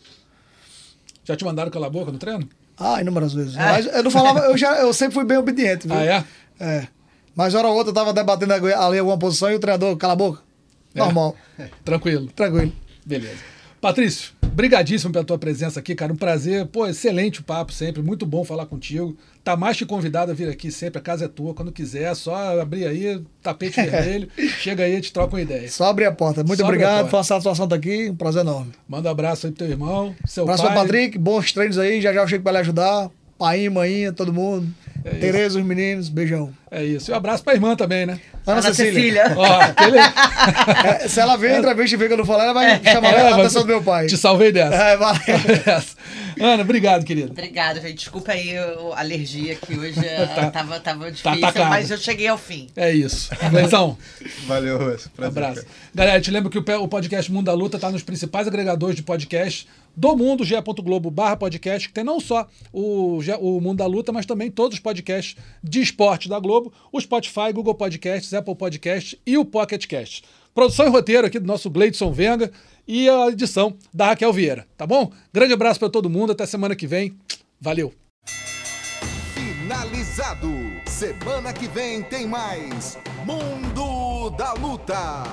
Speaker 1: Já te mandaram calar a boca no treino?
Speaker 4: Ah, inúmeras vezes. Mas eu não falava, eu, já, eu sempre fui bem obediente. Viu?
Speaker 1: Ah, é?
Speaker 4: É. Mas hora ou outra eu tava debatendo ali alguma posição e o treinador, cala a boca.
Speaker 1: É.
Speaker 4: Normal, [LAUGHS]
Speaker 1: Tranquilo.
Speaker 4: tranquilo.
Speaker 1: Beleza. Patrício, brigadíssimo pela tua presença aqui, cara. Um prazer. Pô, excelente o papo sempre. Muito bom falar contigo. Tá mais que convidado a vir aqui sempre. A casa é tua. Quando quiser, é só abrir aí, tapete vermelho. [LAUGHS] Chega aí, te troca uma ideia.
Speaker 4: Só abrir a porta. Muito
Speaker 1: Só
Speaker 4: obrigado, foi uma satisfação estar aqui, um prazer enorme.
Speaker 1: Manda um abraço aí pro teu irmão, seu
Speaker 4: abraço
Speaker 1: pai.
Speaker 4: ao Patrick, bons treinos aí, já já eu chego pra lhe ajudar. Pai, mãinha, todo mundo. Tereza, os meninos, beijão.
Speaker 1: É isso. E um abraço pra irmã também, né?
Speaker 4: Ana
Speaker 2: Ana
Speaker 4: Cecília.
Speaker 2: Cecília.
Speaker 1: Ó, aquele... [LAUGHS]
Speaker 4: É, se ela vê a entrevista e vê que eu não falei, ela vai chamar
Speaker 1: É,
Speaker 4: a atenção do meu pai.
Speaker 1: Te salvei dessa.
Speaker 4: É, valeu. [LAUGHS]
Speaker 1: Ana, obrigado, querido.
Speaker 2: Obrigada, gente. Desculpa aí a alergia que hoje eh, [LAUGHS]
Speaker 1: Tá-
Speaker 2: tava, tava difícil,
Speaker 1: atacado.
Speaker 2: mas eu cheguei ao fim.
Speaker 1: É isso. Gleison,
Speaker 3: Valeu, Russo.
Speaker 1: um abraço. Galera, te lembro que o podcast Mundo da Luta tá nos principais agregadores de podcast do mundo, ge.globo barra podcast, que tem não só o, o Mundo da Luta, mas também todos os podcasts de esporte da Globo, o Spotify, Google Podcasts, Apple Podcasts e o Pocket Cast. Produção e roteiro aqui do nosso Gleidson Venga e a edição da Raquel Vieira, tá bom? Grande abraço para todo mundo, até semana que vem. Valeu!
Speaker 5: Finalizado. Semana que vem tem mais Mundo da Luta.